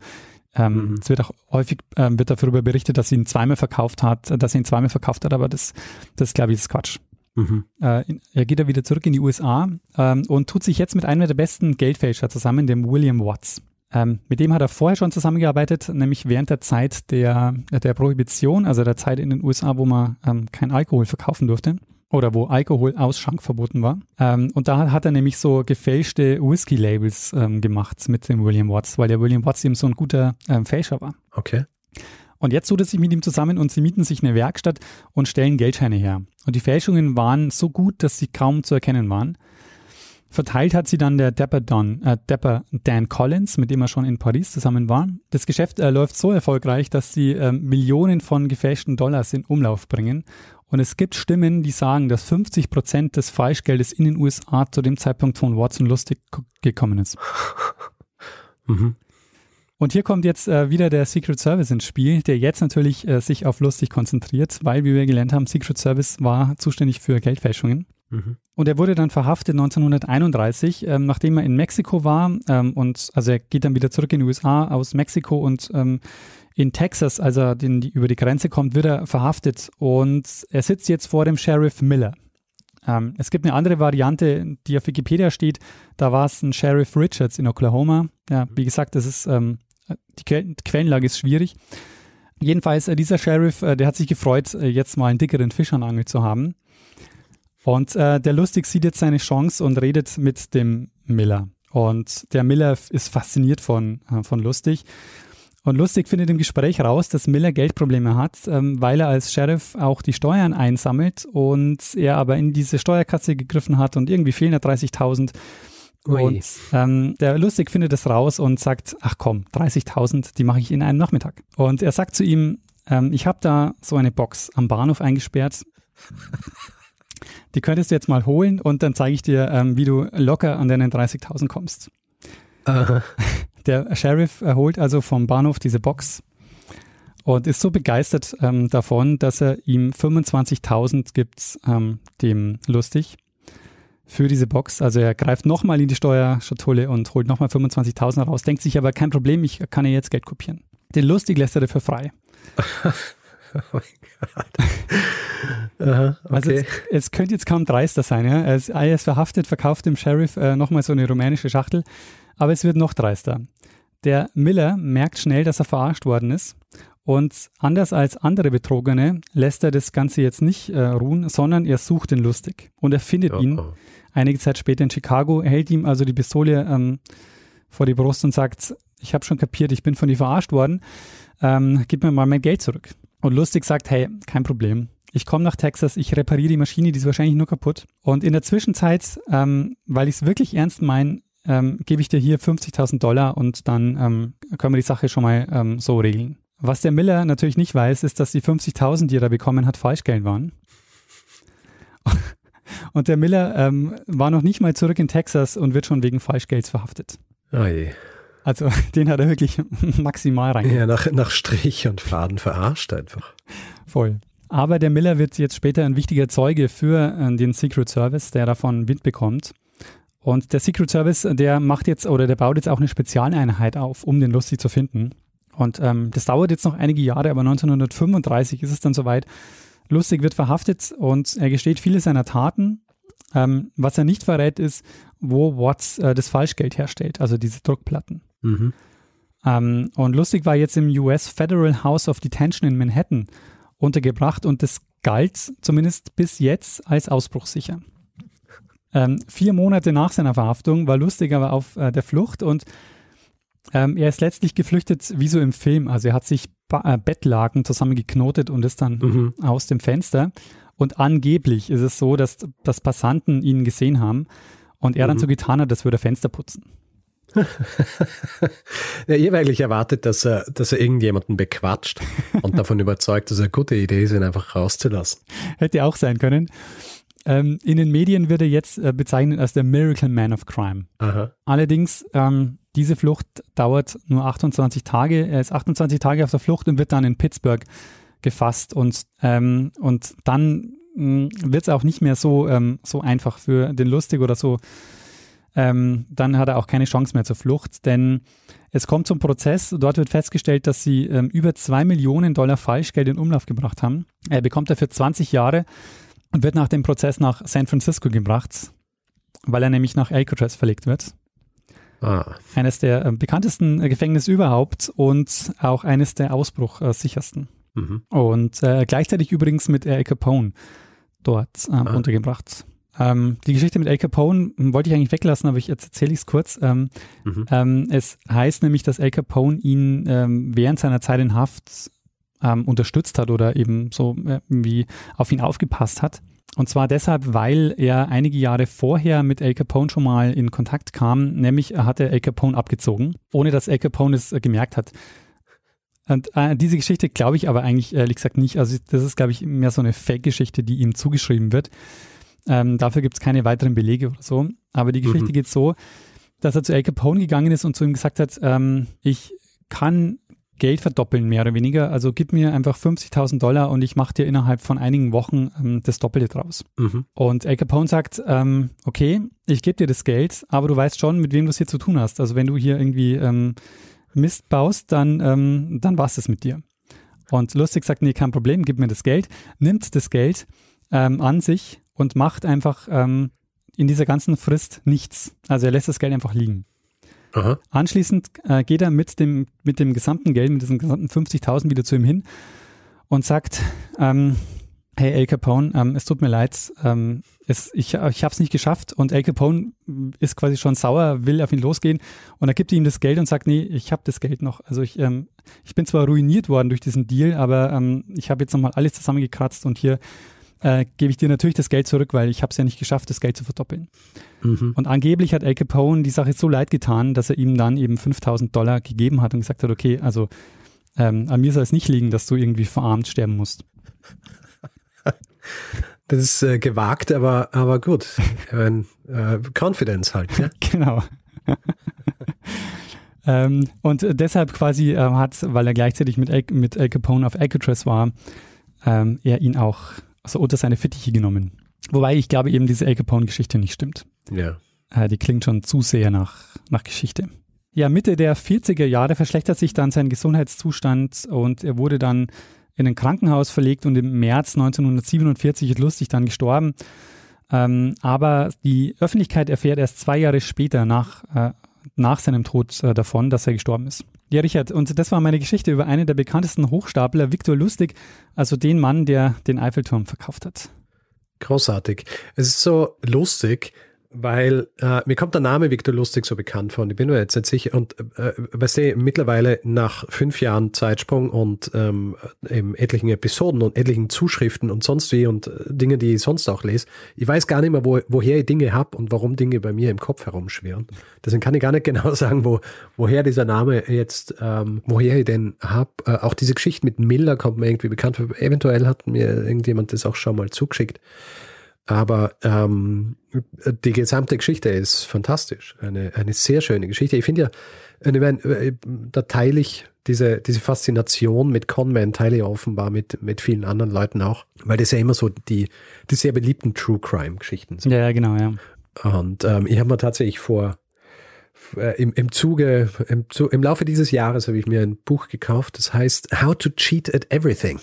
ähm, mhm. es wird auch häufig ähm, wird darüber berichtet, dass sie ihn zweimal verkauft hat, dass sie ihn zweimal verkauft hat, aber das, das glaube ich, ist Quatsch. Mhm. Äh, er geht da wieder zurück in die USA ähm, und tut sich jetzt mit einem der besten Geldfälscher zusammen, dem William Watts. Ähm, mit dem hat er vorher schon zusammengearbeitet, nämlich während der Zeit der, der Prohibition, also der Zeit in den USA, wo man ähm, kein Alkohol verkaufen durfte oder wo Alkoholausschank verboten war. Ähm, und da hat er nämlich so gefälschte Whisky-Labels ähm, gemacht mit dem William Watts, weil der William Watts eben so ein guter ähm, Fälscher war. Okay. Und jetzt tut er sich mit ihm zusammen und sie mieten sich eine Werkstatt und stellen Geldscheine her. Und die Fälschungen waren so gut, dass sie kaum zu erkennen waren. Verteilt hat sie dann der Dapper, Don, äh, Dapper Dan Collins, mit dem er schon in Paris zusammen war. Das Geschäft äh, läuft so erfolgreich, dass sie äh, Millionen von gefälschten Dollars in Umlauf bringen. Und es gibt Stimmen, die sagen, dass 50 Prozent des Falschgeldes in den USA zu dem Zeitpunkt von Watson lustig gekommen ist. mhm. Und hier kommt jetzt äh, wieder der Secret Service ins Spiel, der jetzt natürlich äh, sich auf lustig konzentriert, weil, wie wir gelernt haben, Secret Service war zuständig für Geldfälschungen. Mhm. Und er wurde dann verhaftet 1931, ähm, nachdem er in Mexiko war. Ähm, und also er geht dann wieder zurück in die USA aus Mexiko und ähm, in Texas, als er den, die, über die Grenze kommt, wird er verhaftet. Und er sitzt jetzt vor dem Sheriff Miller. Ähm, es gibt eine andere Variante, die auf Wikipedia steht. Da war es ein Sheriff Richards in Oklahoma. Ja, wie gesagt, das ist ähm, die, que Quellenlage ist schwierig. Jedenfalls, äh, dieser Sheriff, äh, der hat sich gefreut, äh, jetzt mal einen dickeren Fisch an Angel zu haben. Und äh, der Lustig sieht jetzt seine Chance und redet mit dem Miller. Und der Miller ist fasziniert von, äh, von Lustig. Und Lustig findet im Gespräch raus, dass Miller Geldprobleme hat, ähm, weil er als Sheriff auch die Steuern einsammelt und er aber in diese Steuerkasse gegriffen hat und irgendwie fehlen da 30.000 und ähm, der Lustig findet es raus und sagt, ach komm, 30.000, die mache ich in einem Nachmittag. Und er sagt zu ihm, ähm, ich habe da so eine Box am Bahnhof eingesperrt. Die könntest du jetzt mal holen und dann zeige ich dir, ähm, wie du locker an deinen 30.000 kommst. Aha. Der Sheriff holt also vom Bahnhof diese Box und ist so begeistert ähm, davon, dass er ihm 25.000 gibt, ähm, dem Lustig für diese Box. Also er greift nochmal in die Steuerschatulle und holt nochmal 25.000 raus, denkt sich aber kein Problem, ich kann ja jetzt Geld kopieren. Den Lustig lässt er dafür frei. oh mein Gott. Aha, okay. Also es, es, könnte jetzt kaum dreister sein. Ja? Er, ist, er ist verhaftet, verkauft dem Sheriff äh, nochmal so eine rumänische Schachtel, aber es wird noch dreister. Der Miller merkt schnell, dass er verarscht worden ist und anders als andere Betrogene lässt er das Ganze jetzt nicht äh, ruhen, sondern er sucht den Lustig und er findet oh, ihn. Einige Zeit später in Chicago, hält ihm also die Pistole ähm, vor die Brust und sagt, ich habe schon kapiert, ich bin von dir verarscht worden, ähm, gib mir mal mein Geld zurück. Und Lustig sagt, hey, kein Problem. Ich komme nach Texas, ich repariere die Maschine, die ist wahrscheinlich nur kaputt. Und in der Zwischenzeit, ähm, weil ich es wirklich ernst meine, ähm, gebe ich dir hier 50.000 Dollar und dann ähm, können wir die Sache schon mal ähm, so regeln. Was der Miller natürlich nicht weiß, ist, dass die 50.000, die er da bekommen hat, Falschgeld waren. Und der Miller ähm, war noch nicht mal zurück in Texas und wird schon wegen Falschgelds verhaftet. Oh je. Also den hat er wirklich maximal rein. Ja, nach, nach Strich und Faden verarscht einfach. Voll. Aber der Miller wird jetzt später ein wichtiger Zeuge für äh, den Secret Service, der davon Wind bekommt. Und der Secret Service, der macht jetzt oder der baut jetzt auch eine Spezialeinheit auf, um den Lustig zu finden. Und ähm, das dauert jetzt noch einige Jahre, aber 1935 ist es dann soweit, Lustig wird verhaftet und er gesteht viele seiner Taten. Ähm, was er nicht verrät, ist, wo Watts äh, das Falschgeld herstellt, also diese Druckplatten. Mhm. Ähm, und Lustig war jetzt im US Federal House of Detention in Manhattan untergebracht und das galt zumindest bis jetzt als ausbruchssicher. Ähm, vier Monate nach seiner Verhaftung war Lustig aber auf äh, der Flucht und ähm, er ist letztlich geflüchtet wie so im Film. Also er hat sich ba äh, Bettlaken zusammengeknotet und ist dann mhm. aus dem Fenster. Und angeblich ist es so, dass, dass Passanten ihn gesehen haben und er mhm. dann so getan hat, das würde Fenster putzen. ja, ich habe eigentlich erwartet, dass er, dass er irgendjemanden bequatscht und davon überzeugt, dass es eine gute Idee ist, ihn einfach rauszulassen. Hätte auch sein können. Ähm, in den Medien wird er jetzt äh, bezeichnet als der Miracle Man of Crime. Aha. Allerdings ähm, diese Flucht dauert nur 28 Tage. Er ist 28 Tage auf der Flucht und wird dann in Pittsburgh gefasst. Und, ähm, und dann hm, wird es auch nicht mehr so, ähm, so einfach für den Lustig oder so. Ähm, dann hat er auch keine Chance mehr zur Flucht, denn es kommt zum Prozess. Dort wird festgestellt, dass sie ähm, über zwei Millionen Dollar Falschgeld in Umlauf gebracht haben. Er bekommt dafür 20 Jahre und wird nach dem Prozess nach San Francisco gebracht, weil er nämlich nach Alcatraz verlegt wird. Ah. Eines der äh, bekanntesten äh, Gefängnisse überhaupt und auch eines der ausbruchsichersten. Mhm. Und äh, gleichzeitig übrigens mit Al Capone dort ähm, ah. untergebracht. Ähm, die Geschichte mit Al Capone wollte ich eigentlich weglassen, aber ich erzähle es kurz. Ähm, mhm. ähm, es heißt nämlich, dass Al Capone ihn ähm, während seiner Zeit in Haft ähm, unterstützt hat oder eben so äh, irgendwie auf ihn aufgepasst hat. Und zwar deshalb, weil er einige Jahre vorher mit Al Capone schon mal in Kontakt kam, nämlich er hatte Al Capone abgezogen, ohne dass Al Capone es äh, gemerkt hat. Und äh, diese Geschichte glaube ich aber eigentlich ehrlich gesagt nicht. Also das ist, glaube ich, mehr so eine Fake-Geschichte, die ihm zugeschrieben wird. Ähm, dafür gibt es keine weiteren Belege oder so. Aber die Geschichte mhm. geht so, dass er zu Al Capone gegangen ist und zu ihm gesagt hat, ähm, ich kann Geld verdoppeln, mehr oder weniger. Also gib mir einfach 50.000 Dollar und ich mache dir innerhalb von einigen Wochen ähm, das Doppelte draus. Mhm. Und Al Capone sagt, ähm, okay, ich gebe dir das Geld, aber du weißt schon, mit wem du es hier zu tun hast. Also wenn du hier irgendwie ähm, Mist baust, dann, ähm, dann war es das mit dir. Und Lustig sagt, nee, kein Problem, gib mir das Geld, nimmt das Geld ähm, an sich und macht einfach ähm, in dieser ganzen Frist nichts. Also er lässt das Geld einfach liegen. Aha. Anschließend äh, geht er mit dem, mit dem gesamten Geld, mit diesen gesamten 50.000 wieder zu ihm hin und sagt, ähm, hey El Capone, ähm, es tut mir leid, ähm, es, ich, ich habe es nicht geschafft und El Capone ist quasi schon sauer, will auf ihn losgehen und er gibt ihm das Geld und sagt, nee, ich habe das Geld noch. Also ich, ähm, ich bin zwar ruiniert worden durch diesen Deal, aber ähm, ich habe jetzt nochmal alles zusammengekratzt und hier äh, gebe ich dir natürlich das Geld zurück, weil ich habe es ja nicht geschafft, das Geld zu verdoppeln. Mhm. Und angeblich hat Al Capone die Sache so leid getan, dass er ihm dann eben 5000 Dollar gegeben hat und gesagt hat, okay, also ähm, an mir soll es nicht liegen, dass du irgendwie verarmt sterben musst. Das ist äh, gewagt, aber, aber gut. Meine, äh, Confidence halt. Ja? genau. ähm, und deshalb quasi äh, hat, weil er gleichzeitig mit, Al, mit Al Capone auf Alcatraz war, ähm, er ihn auch also unter seine Fittiche genommen. Wobei ich glaube eben diese Al Capone-Geschichte nicht stimmt. Ja. Äh, die klingt schon zu sehr nach, nach Geschichte. Ja, Mitte der 40er Jahre verschlechtert sich dann sein Gesundheitszustand und er wurde dann in ein Krankenhaus verlegt und im März 1947 ist lustig dann gestorben. Ähm, aber die Öffentlichkeit erfährt erst zwei Jahre später nach, äh, nach seinem Tod äh, davon, dass er gestorben ist. Ja, Richard, und das war meine Geschichte über einen der bekanntesten Hochstapler, Viktor Lustig, also den Mann, der den Eiffelturm verkauft hat. Großartig. Es ist so lustig, weil äh, mir kommt der Name Victor Lustig so bekannt vor und ich bin mir jetzt nicht sicher. Und äh, weißt du, mittlerweile nach fünf Jahren Zeitsprung und ähm, eben etlichen Episoden und etlichen Zuschriften und sonst wie und äh, Dinge, die ich sonst auch lese, ich weiß gar nicht mehr, wo, woher ich Dinge habe und warum Dinge bei mir im Kopf herumschwirren. Deswegen kann ich gar nicht genau sagen, wo, woher dieser Name jetzt, ähm, woher ich den habe. Äh, auch diese Geschichte mit Miller kommt mir irgendwie bekannt vor. Eventuell hat mir irgendjemand das auch schon mal zugeschickt. Aber ähm, die gesamte Geschichte ist fantastisch. Eine, eine sehr schöne Geschichte. Ich finde ja, ich äh, da teile ich diese, diese Faszination mit Conman, teile ich offenbar mit, mit vielen anderen Leuten auch, weil das ja immer so die, die sehr beliebten True Crime Geschichten sind. Ja, genau, ja. Und ähm, ich habe mir tatsächlich vor, äh, im, im Zuge, im, im Laufe dieses Jahres habe ich mir ein Buch gekauft, das heißt How to Cheat at Everything.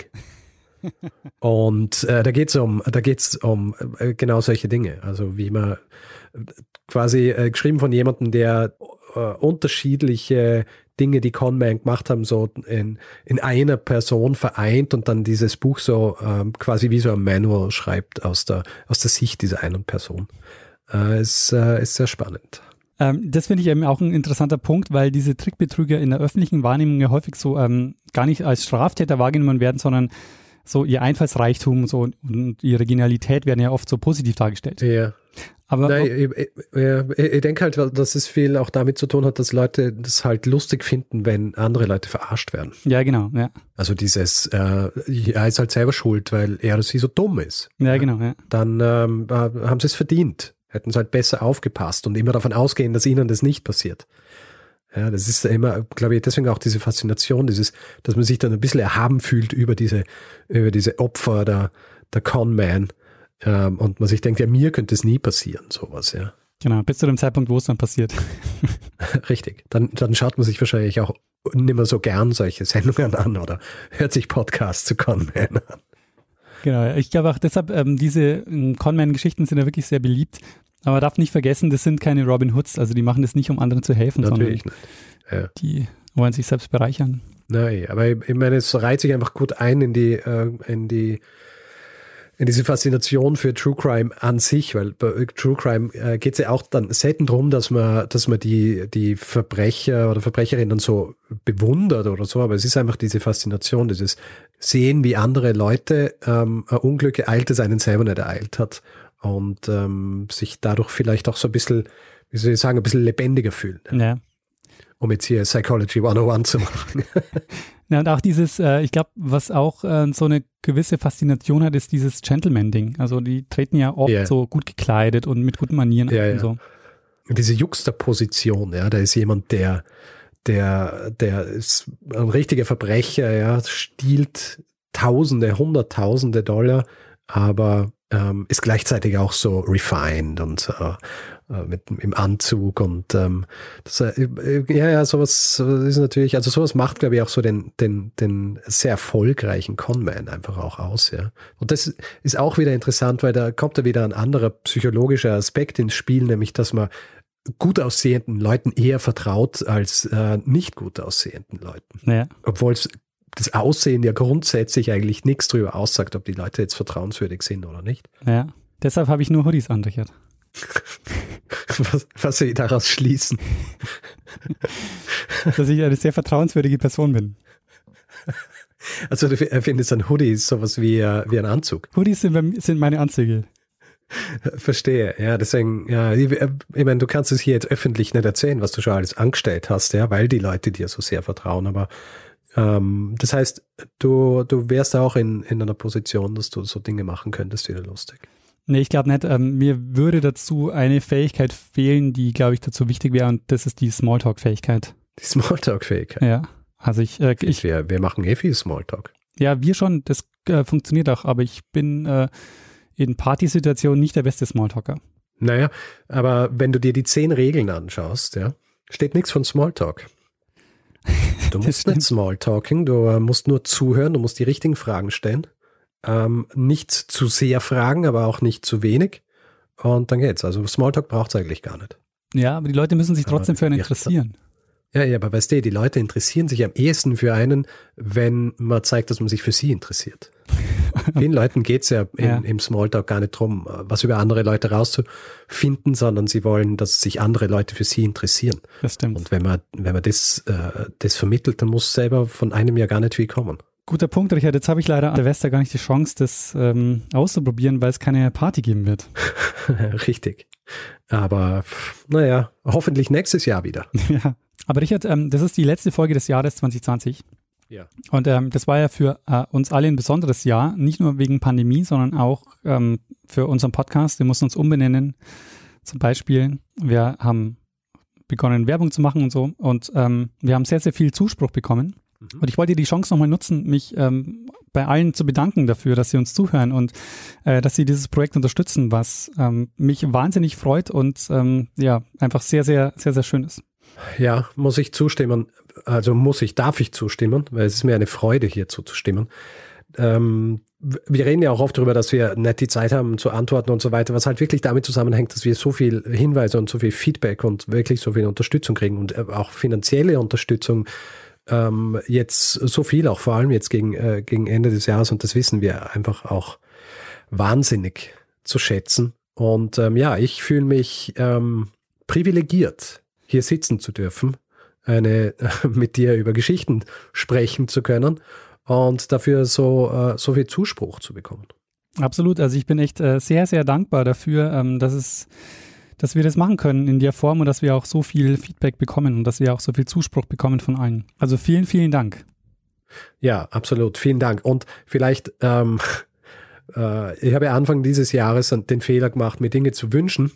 Und äh, da geht es um, da geht's um äh, genau solche Dinge. Also wie man quasi äh, geschrieben von jemandem, der äh, unterschiedliche Dinge, die Conman gemacht haben, so in, in einer Person vereint und dann dieses Buch so ähm, quasi wie so ein Manual schreibt aus der, aus der Sicht dieser einen Person. Äh, ist, äh, ist sehr spannend. Ähm, das finde ich eben auch ein interessanter Punkt, weil diese Trickbetrüger in der öffentlichen Wahrnehmung ja häufig so ähm, gar nicht als Straftäter wahrgenommen werden, sondern so ihr Einfallsreichtum so und ihre Genialität werden ja oft so positiv dargestellt. Ja. Aber Nein, ich, ich, ich, denke halt, dass es viel auch damit zu tun hat, dass Leute das halt lustig finden, wenn andere Leute verarscht werden. Ja, genau, ja. Also dieses, äh, er ist halt selber schuld, weil er oder sie so dumm ist. Ja, genau, ja. Dann ähm, äh, haben sie es verdient. Hätten sie halt besser aufgepasst und immer davon ausgehen, dass ihnen das nicht passiert. Ja, das ist immer, glaube ich, deswegen auch diese Faszination, dieses, dass man sich dann ein bisschen erhaben fühlt über diese, über diese Opfer der, der Conman. Ähm, und man sich denkt, ja, mir könnte es nie passieren, sowas, ja. Genau, bis zu dem Zeitpunkt, wo es dann passiert. Richtig. Dann, dann schaut man sich wahrscheinlich auch nicht mehr so gern solche Sendungen an oder hört sich Podcasts zu Conman an. Genau, ich glaube auch deshalb, ähm, diese ähm, Conman-Geschichten sind ja wirklich sehr beliebt, aber darf nicht vergessen, das sind keine Robin Hoods, also die machen das nicht, um anderen zu helfen, Natürlich sondern ja. die wollen sich selbst bereichern. Nein, aber ich, meine, es reiht sich einfach gut ein in die, äh, in die diese Faszination für True Crime an sich, weil bei True Crime äh, geht es ja auch dann selten darum, dass man, dass man die, die Verbrecher oder Verbrecherinnen so bewundert oder so, aber es ist einfach diese Faszination, dieses Sehen, wie andere Leute ähm, ein Unglück ereilt, das einen selber nicht ereilt hat und ähm, sich dadurch vielleicht auch so ein bisschen, wie soll ich sagen, ein bisschen lebendiger fühlen. Ja. Um jetzt hier Psychology 101 zu machen. Ja, und auch dieses, äh, ich glaube, was auch äh, so eine gewisse Faszination hat, ist dieses Gentleman-Ding. Also die treten ja oft Ja. so gut gekleidet und mit guten Manieren Ja, auf und ja. so. Diese Juxtaposition, ja, da ist jemand, der, der, der ist ein richtiger Verbrecher, ja, stiehlt Tausende, Hunderttausende Dollar, aber ähm, ist gleichzeitig auch so refined und äh, äh, mit im Anzug und ähm, das, äh, äh, ja, ja, sowas ist natürlich, also sowas macht, glaube ich, auch so den, den, den sehr erfolgreichen Conman einfach auch aus, ja. Und das ist auch wieder interessant, weil da kommt da wieder ein anderer psychologischer Aspekt ins Spiel, nämlich, dass man gut aussehenden Leuten eher vertraut als äh, nicht gut aussehenden Leuten. Naja. Obwohl es das Aussehen ja grundsätzlich eigentlich nichts darüber aussagt, ob die Leute jetzt vertrauenswürdig sind oder nicht. Ja. Deshalb habe ich nur Hoodies an, Richard. Was, was soll ich daraus schließen? Dass ich eine sehr vertrauenswürdige Person bin. Also du findest ein Hoodie sowas wie, äh, wie ein Anzug. Hoodies sind, sind meine Anzüge. Verstehe, ja, deswegen, ja, ich, äh, ich meine, du kannst es hier jetzt öffentlich nicht erzählen, was du schon alles angestellt hast, ja, weil die Leute dir so sehr vertrauen, aber ähm, das heißt, du, du wärst auch in, in einer Position, dass du so Dinge machen könntest, wieder lustig. Nee, ich glaube nicht. Ähm, mir würde dazu eine Fähigkeit fehlen, die, glaube ich, dazu wichtig wäre und das ist die Smalltalk-Fähigkeit. Die Smalltalk-Fähigkeit. Ja. Also ich, äh, ich, Wir, wir machen eh viel Smalltalk. ja, wir schon, das äh, funktioniert auch, aber ich bin äh, in Partysituationen nicht der beste Smalltalker. Naja, aber wenn du dir die zehn Regeln anschaust, ja, steht nichts von Smalltalk. Du musst nicht Smalltalking, du äh, musst nur zuhören, du musst die richtigen Fragen stellen. Ähm, nicht zu sehr fragen, aber auch nicht zu wenig. Und dann geht's. Also Smalltalk braucht es eigentlich gar nicht. Ja, aber die Leute müssen sich trotzdem für einen interessieren. Ja, ja, aber weißt du, die Leute interessieren sich am ehesten für einen, wenn man zeigt, dass man sich für sie interessiert. Vielen Leuten geht's ja, in, Ja. im Smalltalk gar nicht drum, was über andere Leute rauszufinden, sondern sie wollen, dass sich andere Leute für sie interessieren. Das stimmt. Und wenn man, wenn man das, äh, das vermittelt, dann muss selber von einem ja gar nicht viel kommen. Guter Punkt, Richard. Jetzt habe ich leider an Silvester gar nicht die Chance, das ähm, auszuprobieren, weil es keine Party geben wird. Richtig. Aber naja, hoffentlich nächstes Jahr wieder. ja. Aber Richard, ähm, das ist die letzte Folge des Jahres 2020. Ja. Und ähm, das war ja für äh, uns alle ein besonderes Jahr, nicht nur wegen Pandemie, sondern auch ähm, für unseren Podcast. Wir mussten uns umbenennen. Zum Beispiel, wir haben begonnen, Werbung zu machen und so. Und ähm, wir haben sehr, sehr viel Zuspruch bekommen. Und ich wollte die Chance nochmal nutzen, mich ähm, bei allen zu bedanken dafür, dass sie uns zuhören und äh, dass sie dieses Projekt unterstützen, was ähm, mich wahnsinnig freut und ähm, ja, einfach sehr, sehr, sehr, sehr schön ist. Ja, muss ich zustimmen. Also muss ich, darf ich zustimmen, weil es ist mir eine Freude, hier zuzustimmen. Ähm, wir reden ja auch oft darüber, dass wir nicht die Zeit haben zu antworten und so weiter, was halt wirklich damit zusammenhängt, dass wir so viel Hinweise und so viel Feedback und wirklich so viel Unterstützung kriegen und äh, auch finanzielle Unterstützung ähm, jetzt so viel, auch vor allem jetzt gegen, äh, gegen Ende des Jahres und das wissen wir einfach auch wahnsinnig zu schätzen. Und ähm, ja, ich fühle mich ähm, privilegiert, hier sitzen zu dürfen, eine mit dir über Geschichten sprechen zu können und dafür so, äh, so viel Zuspruch zu bekommen. Absolut. Also ich bin echt äh, sehr, sehr dankbar dafür, ähm, dass es, dass wir das machen können in der Form und dass wir auch so viel Feedback bekommen und dass wir auch so viel Zuspruch bekommen von allen. Also vielen, vielen Dank. Ja, absolut. Vielen Dank. Und vielleicht, ähm, äh, ich habe Anfang dieses Jahres den Fehler gemacht, mir Dinge zu wünschen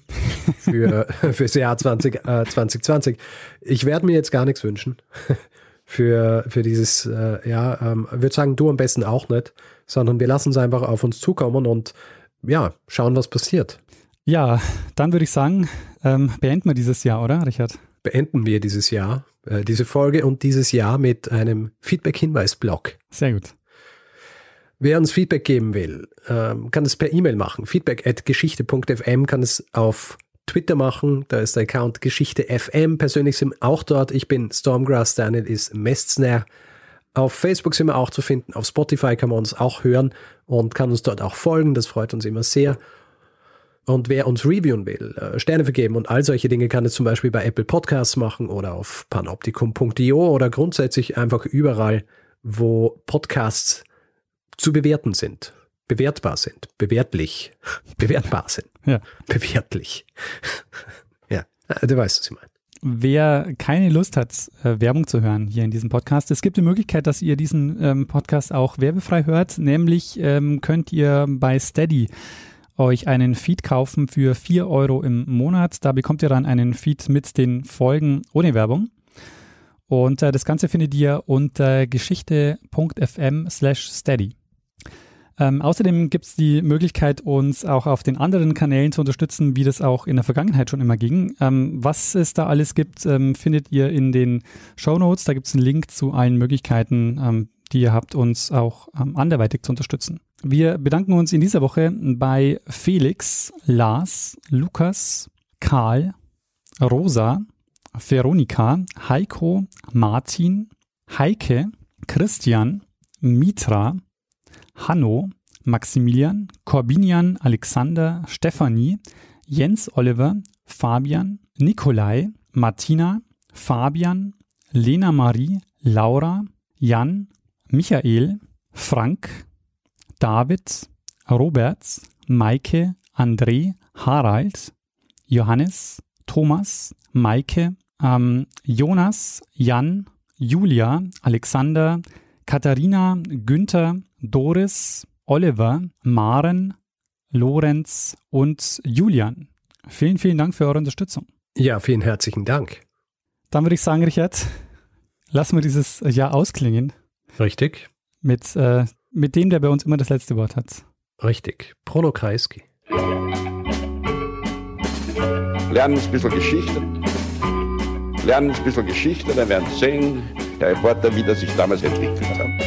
für fürs Jahr 20, äh, 2020. Ich werde mir jetzt gar nichts wünschen für, für dieses äh, Jahr. Ähm, würde sagen, du am besten auch nicht, sondern wir lassen es einfach auf uns zukommen und ja, schauen, was passiert. Ja, dann würde ich sagen, ähm, beenden wir dieses Jahr, oder, Richard? Beenden wir dieses Jahr, äh, diese Folge und dieses Jahr mit einem Feedback-Hinweis-Blog. Sehr gut. Wer uns Feedback geben will, ähm, kann es per E-Mail machen. Feedback at geschichte.fm kann es auf Twitter machen. Da ist der Account Geschichte FM. Persönlich sind auch dort. Ich bin Stormgrass, Daniel ist Mestner. Auf Facebook sind wir auch zu finden. Auf Spotify kann man uns auch hören und kann uns dort auch folgen. Das freut uns immer sehr. Und wer uns reviewen will, äh, Sterne vergeben und all solche Dinge kann es zum Beispiel bei Apple Podcasts machen oder auf panoptikum.io oder grundsätzlich einfach überall, wo Podcasts zu bewerten sind, bewertbar sind, bewertlich, bewertbar sind, Ja. bewertlich. ja, äh, du weißt, was ich meine. Wer keine Lust hat, äh, Werbung zu hören hier in diesem Podcast, es gibt die Möglichkeit, dass ihr diesen ähm, Podcast auch werbefrei hört. Nämlich ähm, könnt ihr bei Steady euch einen Feed kaufen für 4 Euro im Monat. Da bekommt ihr dann einen Feed mit den Folgen ohne Werbung. Und äh, das Ganze findet ihr unter geschichte.fm slash steady. Ähm, außerdem gibt es die Möglichkeit, uns auch auf den anderen Kanälen zu unterstützen, wie das auch in der Vergangenheit schon immer ging. Ähm, was es da alles gibt, ähm, findet ihr in den Show Notes. Da gibt es einen Link zu allen Möglichkeiten, ähm, die ihr habt, uns auch ähm, anderweitig zu unterstützen. Wir bedanken uns in dieser Woche bei Felix, Lars, Lukas, Karl, Rosa, Veronika, Heiko, Martin, Heike, Christian, Mitra, Hanno, Maximilian, Corbinian, Alexander, Stefanie, Jens Oliver, Fabian, Nikolai, Martina, Fabian, Lena Marie, Laura, Jan, Michael, Frank, David, Robert, Maike, André, Harald, Johannes, Thomas, Maike, ähm, Jonas, Jan, Julia, Alexander, Katharina, Günther, Doris, Oliver, Maren, Lorenz und Julian. Vielen, vielen Dank für eure Unterstützung. Ja, vielen herzlichen Dank. Dann würde ich sagen, Richard, lassen wir dieses Jahr ausklingen Richtig, mit, äh, mit dem, der bei uns immer das letzte Wort hat. richtig. Prono Kreisky. Lernen ein bisschen Geschichte. Lernen ein bisschen Geschichte, dann werden Sie sehen, der Reporter, wie das sich damals entwickelt hat